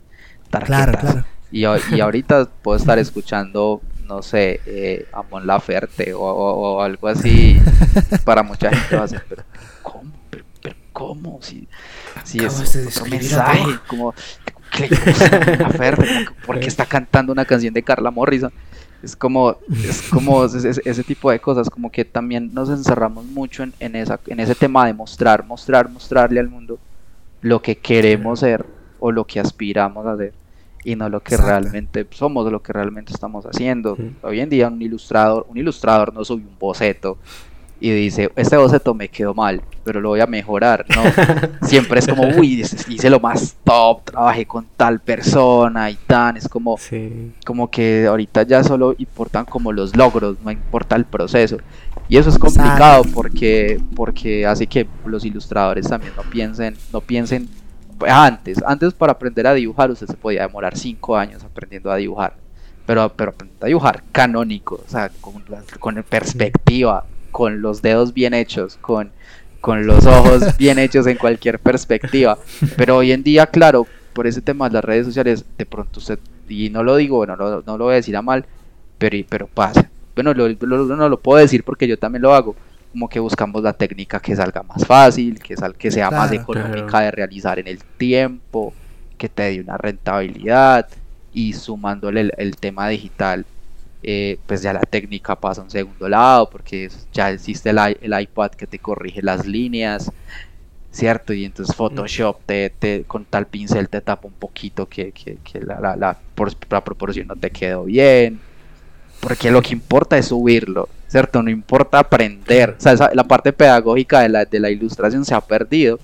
Claro,
tarjetas.
claro.
Y, a- y ahorita puedo estar escuchando, no sé, eh, a Mon Laferte o, o- o algo así. Para mucha gente va a ser, pero ¿cómo? ¿Pero, pero cómo? Si, si es
Acabas de
otro mensaje, como, ¿qué le gusta a Mon Laferte? ¿Por qué está cantando una canción de Carla Morrison? Es como, es como ese, ese- ese tipo de cosas, como que también nos encerramos mucho en, en, esa, en ese tema de mostrar, mostrar, mostrarle al mundo lo que queremos ser o lo que aspiramos a ser y no lo que
Exacto.
realmente somos, lo que realmente estamos haciendo. Hoy en día un ilustrador, un ilustrador no sube un boceto y dice, este boceto me quedó mal, pero lo voy a mejorar, ¿no? Siempre es como, uy, hice lo más top, trabajé con tal persona y tan, es como,
Sí.
como que ahorita ya solo importan como los logros, no importa el proceso. Y eso es complicado porque, porque hace que los ilustradores también no piensen, no piensen antes, antes para aprender a dibujar usted se podía demorar cinco años aprendiendo a dibujar, pero, pero a dibujar canónico, o sea, con, con perspectiva, con los dedos bien hechos, con, con los ojos bien hechos en cualquier perspectiva. Pero hoy en día, claro, por ese tema de las redes sociales, de pronto usted, y no lo digo, no, no, no lo voy a decir a mal, pero, pero pasa. Bueno, lo, no lo puedo decir porque yo también lo hago como que buscamos la técnica que salga más fácil, que, sal, que sea más económica de realizar en el tiempo, que te dé una rentabilidad y sumándole el, tema digital, eh, pues ya la técnica pasa a un segundo lado porque ya existe el, iPad que te corrige las líneas, ¿cierto? Y entonces Photoshop te, con tal pincel te tapa un poquito que, la, la, la, la proporción no te quedó bien, porque lo que importa es subirlo ¿cierto? No importa aprender, o sea, la parte pedagógica de la, de la ilustración se ha perdido.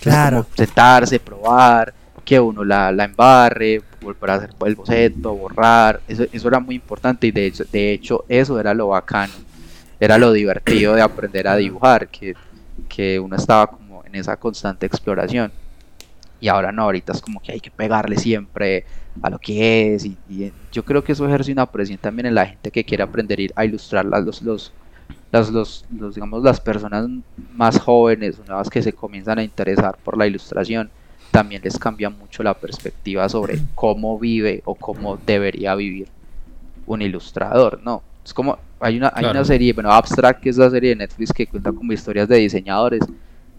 Claro.
sentarse, probar, que uno la, la, embarre, volver a hacer el boceto, borrar, eso, eso era muy importante y de hecho, de hecho eso era lo bacano, era lo divertido de aprender a dibujar, que, que uno estaba como en esa constante exploración. Y ahora no, ahorita es como que hay que pegarle siempre a lo que es y, yo creo que eso ejerce una presión también en la gente que quiere aprender a ilustrar los, los, los, los, digamos las personas más jóvenes nuevas que se comienzan a interesar por la ilustración también les cambia mucho la perspectiva sobre cómo vive o cómo debería vivir un ilustrador no es como hay una hay una serie bueno Abstract que es la serie de Netflix que cuenta como historias de diseñadores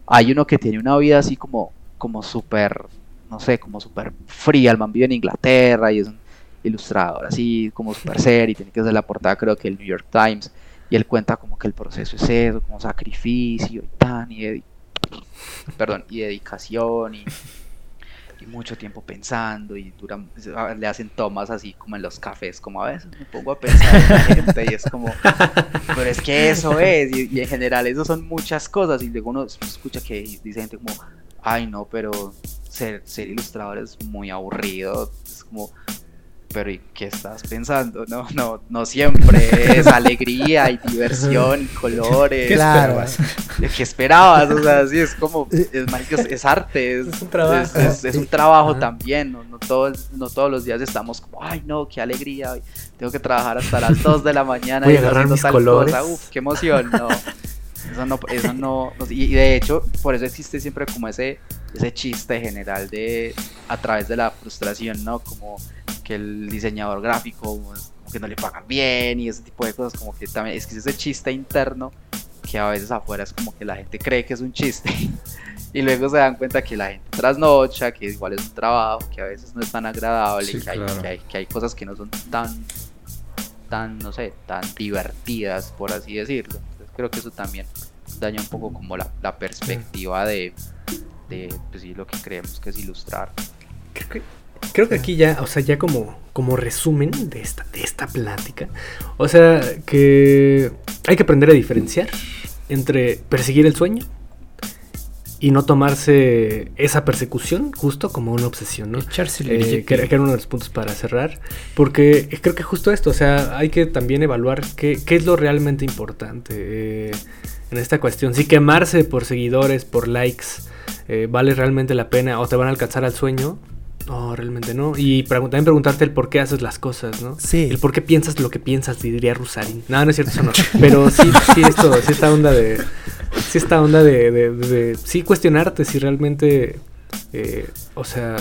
hay uno que tiene una vida así como como súper no sé, como súper fría. El man vive en Inglaterra y es un ilustrador así como súper serio y tiene que hacer la portada creo que el New York Times. Y él cuenta como que el proceso es eso, como sacrificio y tan, y, perdón, y dedicación y, mucho tiempo pensando y dura, le hacen tomas así como en los cafés, como a veces me pongo a pensar en la gente y es como, pero es que eso es, y, y en general eso son muchas cosas y luego uno escucha que dice gente como, ay no, pero ser, ser ilustrador es muy aburrido, es como, pero ¿y qué estás pensando? No, no, no siempre es alegría y diversión, y colores.
¿Qué esperabas?
¿Qué esperabas? O sea, sí, es como, es, es arte, es, un trabajo, es, un trabajo también, no, no, todos, no todos los días estamos como, ay no, qué alegría, tengo que trabajar hasta las 2 de la mañana
Voy y a agarrar mis colores.
Cosa. Uf, qué emoción, no. Eso no, eso no, y de hecho, por eso existe siempre como ese, ese chiste general de, a través de la frustración, ¿no? Como que el diseñador gráfico, como que no le pagan bien y ese tipo de cosas, como que también, es que ese chiste interno que a veces afuera es como que la gente cree que es un chiste y luego se dan cuenta que la gente trasnocha, que igual es un trabajo, que a veces no es tan agradable, que, hay, que, hay, que hay cosas que no son tan, tan, no sé, tan divertidas, por así decirlo creo que eso también daña un poco como la, perspectiva de, de pues lo que creemos que es ilustrar.
Creo que, creo que aquí ya, o sea, ya como, como resumen de esta, de esta plática, o sea, que hay que aprender a diferenciar entre perseguir el sueño y no tomarse esa persecución justo como una obsesión, ¿no? Eh, que, era uno de los puntos para cerrar, porque creo que justo esto, o sea, hay que también evaluar qué, qué es lo realmente importante eh, en esta cuestión. Si quemarse por seguidores, por likes, eh, vale realmente la pena o te van a alcanzar al sueño, no, realmente no. Y también preguntarte el por qué haces las cosas, ¿no?
Sí.
El por qué piensas lo que piensas, diría Rusarin. No, no es cierto, eso no. Pero sí, sí, esto, sí, esta onda de. Sí, esta onda de. de, sí, cuestionarte si realmente. Eh, o sea.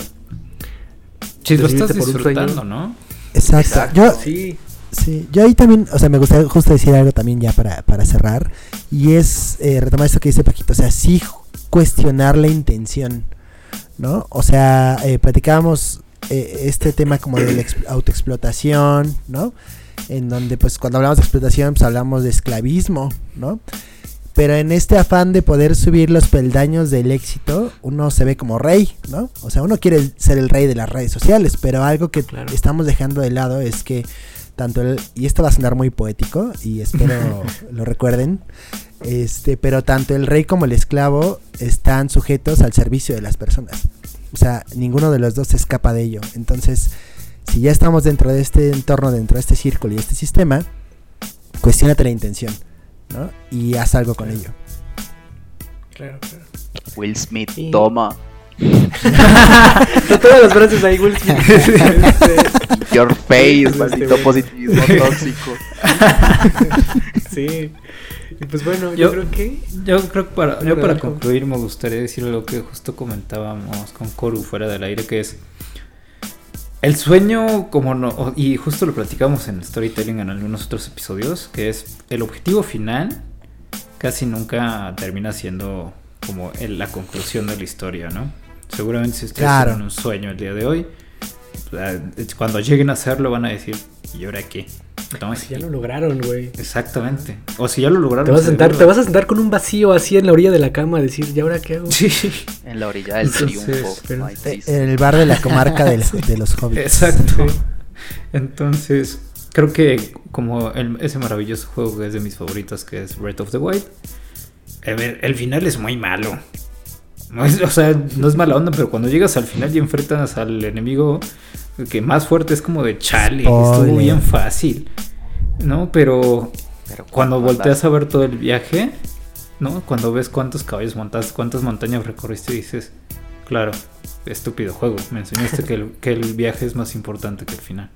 Si lo estás disfrutando, ¿no?
Exacto. Yo, sí. Sí, yo ahí también, o sea, me gustaría justo decir algo también ya para, para cerrar. Y es eh, retomar esto que dice Paquito. O sea, sí cuestionar la intención. ¿No? O sea, eh, platicábamos eh, este tema como de la autoexplotación, ¿no? En donde pues cuando hablamos de explotación pues hablamos de esclavismo, ¿no? Pero en este afán de poder subir los peldaños del éxito, uno se ve como rey, ¿no? O sea, uno quiere ser el rey de las redes sociales, pero algo que estamos dejando de lado es que tanto el, y esto va a sonar muy poético y espero lo recuerden, este, pero tanto el rey como el esclavo están sujetos al servicio de las personas. O sea, ninguno de los dos se escapa de ello. Entonces, si ya estamos dentro de este entorno, dentro de este círculo y este sistema, cuestionate la intención. ¿no? Y haz algo con ello.
Claro, claro.
Will Smith, toma.
No todas las frases ahí, Will Smith. Este,
Your face,
Este,
maldito
güey.
positivismo tóxico.
sí. Y pues bueno, yo,
Yo-
creo que.
Yo creo que para, yo para concluir me gustaría decir lo que justo comentábamos con Coru fuera del aire, que es el sueño, como no, y justo lo platicamos en Storytelling en algunos otros episodios, que es el objetivo final casi nunca termina siendo como la conclusión de la historia, ¿no? Seguramente si ustedes
Claro.
tienen un sueño el día de hoy, eh, cuando lleguen a hacerlo van a decir, ¿y ahora qué? No,
Si ya lo lograron, güey.
Exactamente. O si ya lo lograron.
Te vas, a sentar,
seguro.
te vas a sentar con un vacío así en la orilla de la cama a decir, ¿y ahora qué hago?
Sí.
En la orilla del
Entonces,
triunfo.
pero-.
En el bar de la comarca de los hobbits.
Exacto. Entonces, creo que como el- ese maravilloso juego que es de mis favoritos, que es Breath of the Wild, a ver, el final es muy malo. No es- o sea, no es mala onda, pero cuando llegas al final y enfrentas al enemigo que más fuerte es como de chale, estuvo
Spoiler.
bien fácil. ¿No? Pero
Pero
cuando volteas a ver todo el viaje, ¿no? Cuando ves cuántos caballos montaste, cuántas montañas recorriste, dices, claro, estúpido juego, me enseñaste que el, que el viaje es más importante que el final.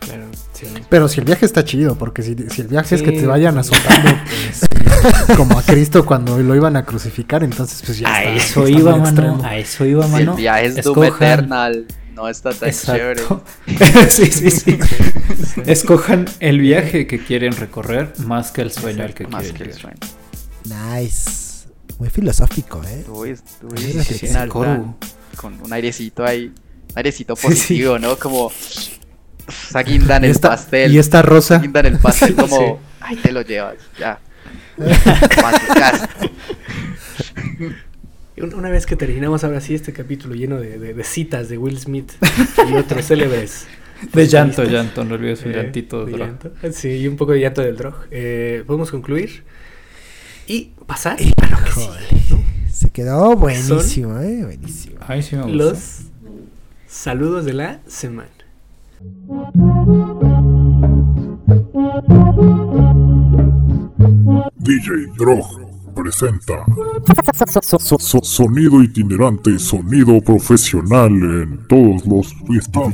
Claro, sí.
Pero si el viaje está chido, porque si, si el viaje es que te vayan azotando pues, como a Cristo cuando lo iban a crucificar, entonces pues ya
a
está,
eso
está
iba, mano,
extremo.
a eso iba, mano.
el viaje es Doom
Escojan-
Eternal, no está tan chévere.
Exacto. sí, sí, sí. Escojan el viaje que quieren recorrer más que el sueño al que
Más
quieren
que el sueño.
Nice. Muy filosófico, ¿eh?
Tú es- tú
Sí, sí,
Sí,
con un airecito ahí, un airecito
Sí, sí.
positivo, ¿no? Como esa guinda en
Y
el
esta,
pastel.
y esta rosa,
guinda en el pastel,
Sí.
como, ahí te lo llevas, ya.
Una vez que terminamos ahora sí este capítulo lleno de, de- de citas de Will Smith y otros célebres.
De llanto, llanto, no olvides un
eh,
llantito
de
de drog.
llanto. Sí, y un poco de llanto del drog. Eh, Podemos concluir y pasar a lo que
híjole.
sigue,
Se quedó buenísimo, ¿eh? Buenísimo.
Ay, sí me
¿no? Los saludos de la semana.
DJ Drog presenta So- so- Sonido itinerante, sonido profesional en todos los estados.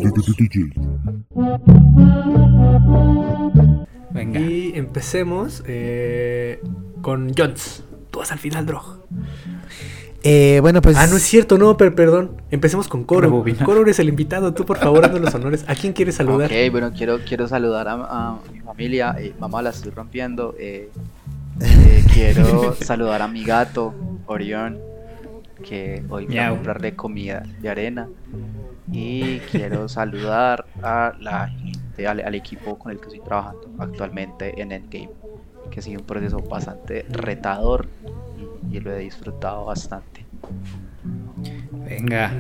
Venga.
Y empecemos eh, con Jones. Tú vas al final, drog.
Eh, bueno, pues.
Ah, no es cierto, no, pero perdón. Empecemos con Coro. Coro eres el invitado. Tú, por favor, haznos los honores. ¿A quién quieres saludar?
Ok, bueno, quiero, quiero saludar a, a mi familia. eh, mamá, la estoy rompiendo. eh, eh, quiero saludar a mi gato, Orión, que hoy voy a comprarle comida de arena. Y quiero saludar a la gente, al, al equipo con el que estoy trabajando actualmente en Endgame, que ha sido un proceso bastante retador y, y lo he disfrutado bastante.
Venga.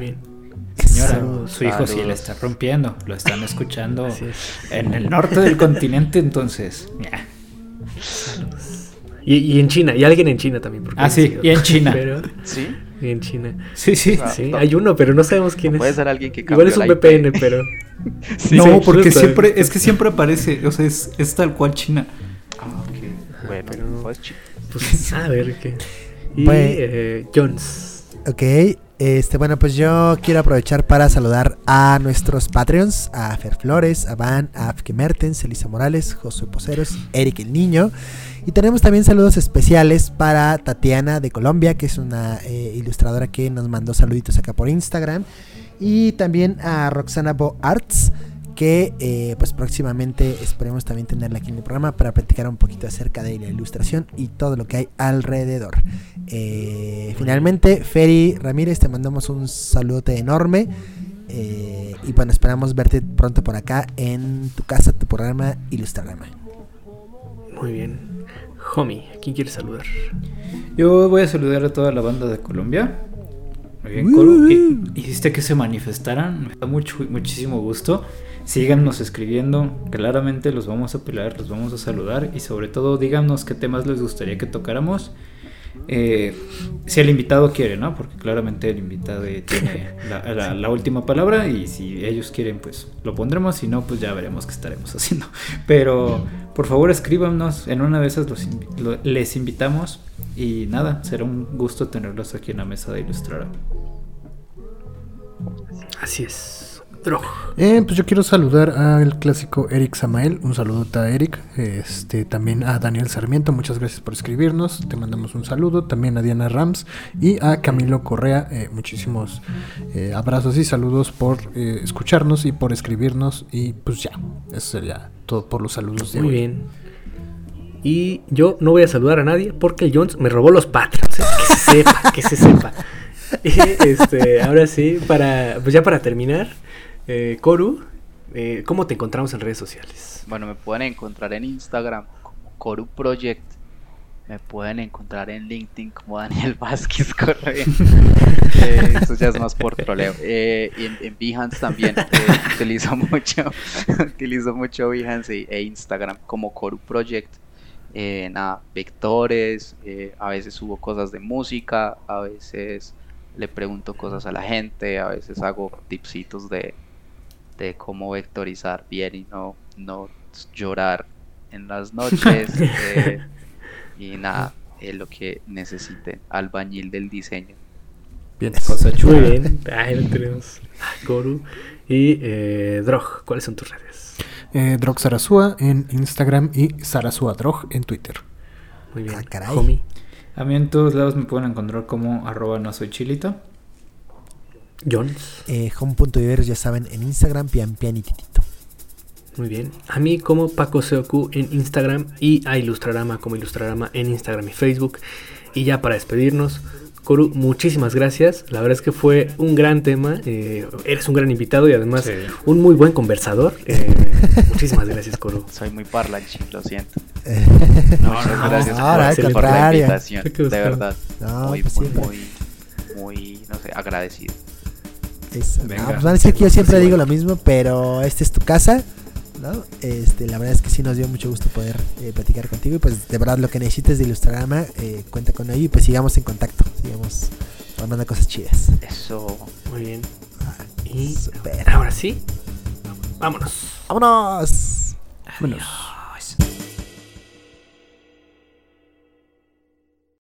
Señora,
Saludos.
su hijo sí
Saludos.
le está rompiendo. Lo están escuchando
es.
en el norte del continente, entonces. ya.
Y, y en China, y alguien en China también. porque
Ah, sí, y en China.
Pero,
¿Sí?
y en China.
Sí, sí.
Ah,
Sí,
no.
hay uno, pero no sabemos quién
No
es.
puede ser alguien que
Igual es un. VPN, pero.
no,
Sí,
porque siempre, es que siempre aparece, o sea, es, es tal cual China.
Ah, ok. Bueno,
Pero-
pues
Pues a ver qué. Y
Pues-
eh, Jones.
Ok, este, bueno, pues yo quiero aprovechar para saludar a nuestros Patreons, a Fer Flores, a Van, a Afke Mertens, Elisa Morales, Josué Poceros, Eric el Niño. Y tenemos también saludos especiales para Tatiana de Colombia, que es una eh, ilustradora que nos mandó saluditos acá por Instagram. Y también a Roxana Bo Arts, que eh, pues próximamente esperemos también tenerla aquí en el programa para platicar un poquito acerca de la ilustración y todo lo que hay alrededor. Eh, finalmente, Feri Ramírez, te mandamos un saludote enorme. eh, y bueno, esperamos verte pronto por acá en tu casa, tu programa Ilustrarama.
Muy bien. Homie, ¿a quién quieres saludar?
Yo voy a saludar a toda la banda de Colombia. Muy bien. Coro. que Hiciste que se manifestaran. Me da mucho, muchísimo gusto. Síganos escribiendo. Claramente los vamos a pelar, los vamos a saludar. Y sobre todo, díganos qué temas les gustaría que tocáramos. Eh, si el invitado quiere, ¿no? Porque claramente el invitado tiene la, la- la última palabra y si ellos quieren, pues lo pondremos. Si no, pues ya veremos qué estaremos haciendo. Pero por favor escríbanos. En una de esas los lo- les invitamos. Y nada, será un gusto tenerlos aquí en la mesa de Ilustrara.
Así es.
Eh, pues yo quiero saludar al clásico Eric Samael. Un saludo a Eric. Este, también a Daniel Sarmiento. Muchas gracias por escribirnos. Te mandamos un saludo. También a Diana Rams y a Camilo Correa. eh, muchísimos eh, abrazos y saludos por escucharnos y por escribirnos. Y pues ya, eso sería todo por los saludos de
Muy
hoy.
bien. Y yo no voy a saludar a nadie porque el Jones me robó los Patreons. ¿eh? Que se sepa, que se sepa. Y este, ahora sí, para, pues ya para terminar, eh, Coru, eh, ¿cómo te encontramos en redes sociales?
Bueno, me pueden encontrar en Instagram como Coru Project. Me pueden encontrar en LinkedIn como Daniel Vázquez Correa. Eh, eso ya es más por troleo. Eh, y en, en Behance también eh, utilizo mucho, utilizo mucho Behance e, e Instagram como Coru Project. Eh, nada, vectores, a veces subo cosas de música, a veces le pregunto cosas a la gente, a veces hago tipsitos de, de cómo vectorizar bien y no, no llorar en las noches. eh, y nada, eh, lo que necesiten, albañil del diseño.
Bien.
Cosa
Muy
chula.
bien, ahí lo tenemos. a Coru. Y eh, Drog, ¿cuáles son tus redes?
Eh, Drog Sarasúa en Instagram y Sarasúa Drog en Twitter.
Muy bien.
Ah, caray.
Homie.
A mí en todos lados me pueden encontrar como arroba no soy chilito.
Jones.
Eh, Home.diveros, ya saben, en Instagram, pian pian y titito.
Muy bien. A mí como Paco Seoku en Instagram y a Ilustrarama como Ilustrarama en Instagram y Facebook. Y ya para despedirnos, Coru, muchísimas gracias. La verdad es que fue un gran tema. eh, eres un gran invitado y además
Sí.
un muy buen conversador. Eh, muchísimas gracias, Coru.
Soy muy parlanchín, lo siento.
No,
Muchas
no,
gracias
no,
por, por la invitación. De verdad.
No,
muy,
pues
muy, muy, muy, no sé, agradecido.
Venga.
No, pues van a decir que yo siempre digo lo mismo, pero esta es tu casa, ¿no? Este, la verdad es que sí nos dio mucho gusto poder eh, platicar contigo y pues de verdad lo que necesites de Ilustrarama, eh, cuenta con ello y pues sigamos en contacto, sigamos armando cosas chidas.
Eso.
Muy bien. Y
Super.
ahora sí, vámonos.
¡Vámonos!
Vámonos.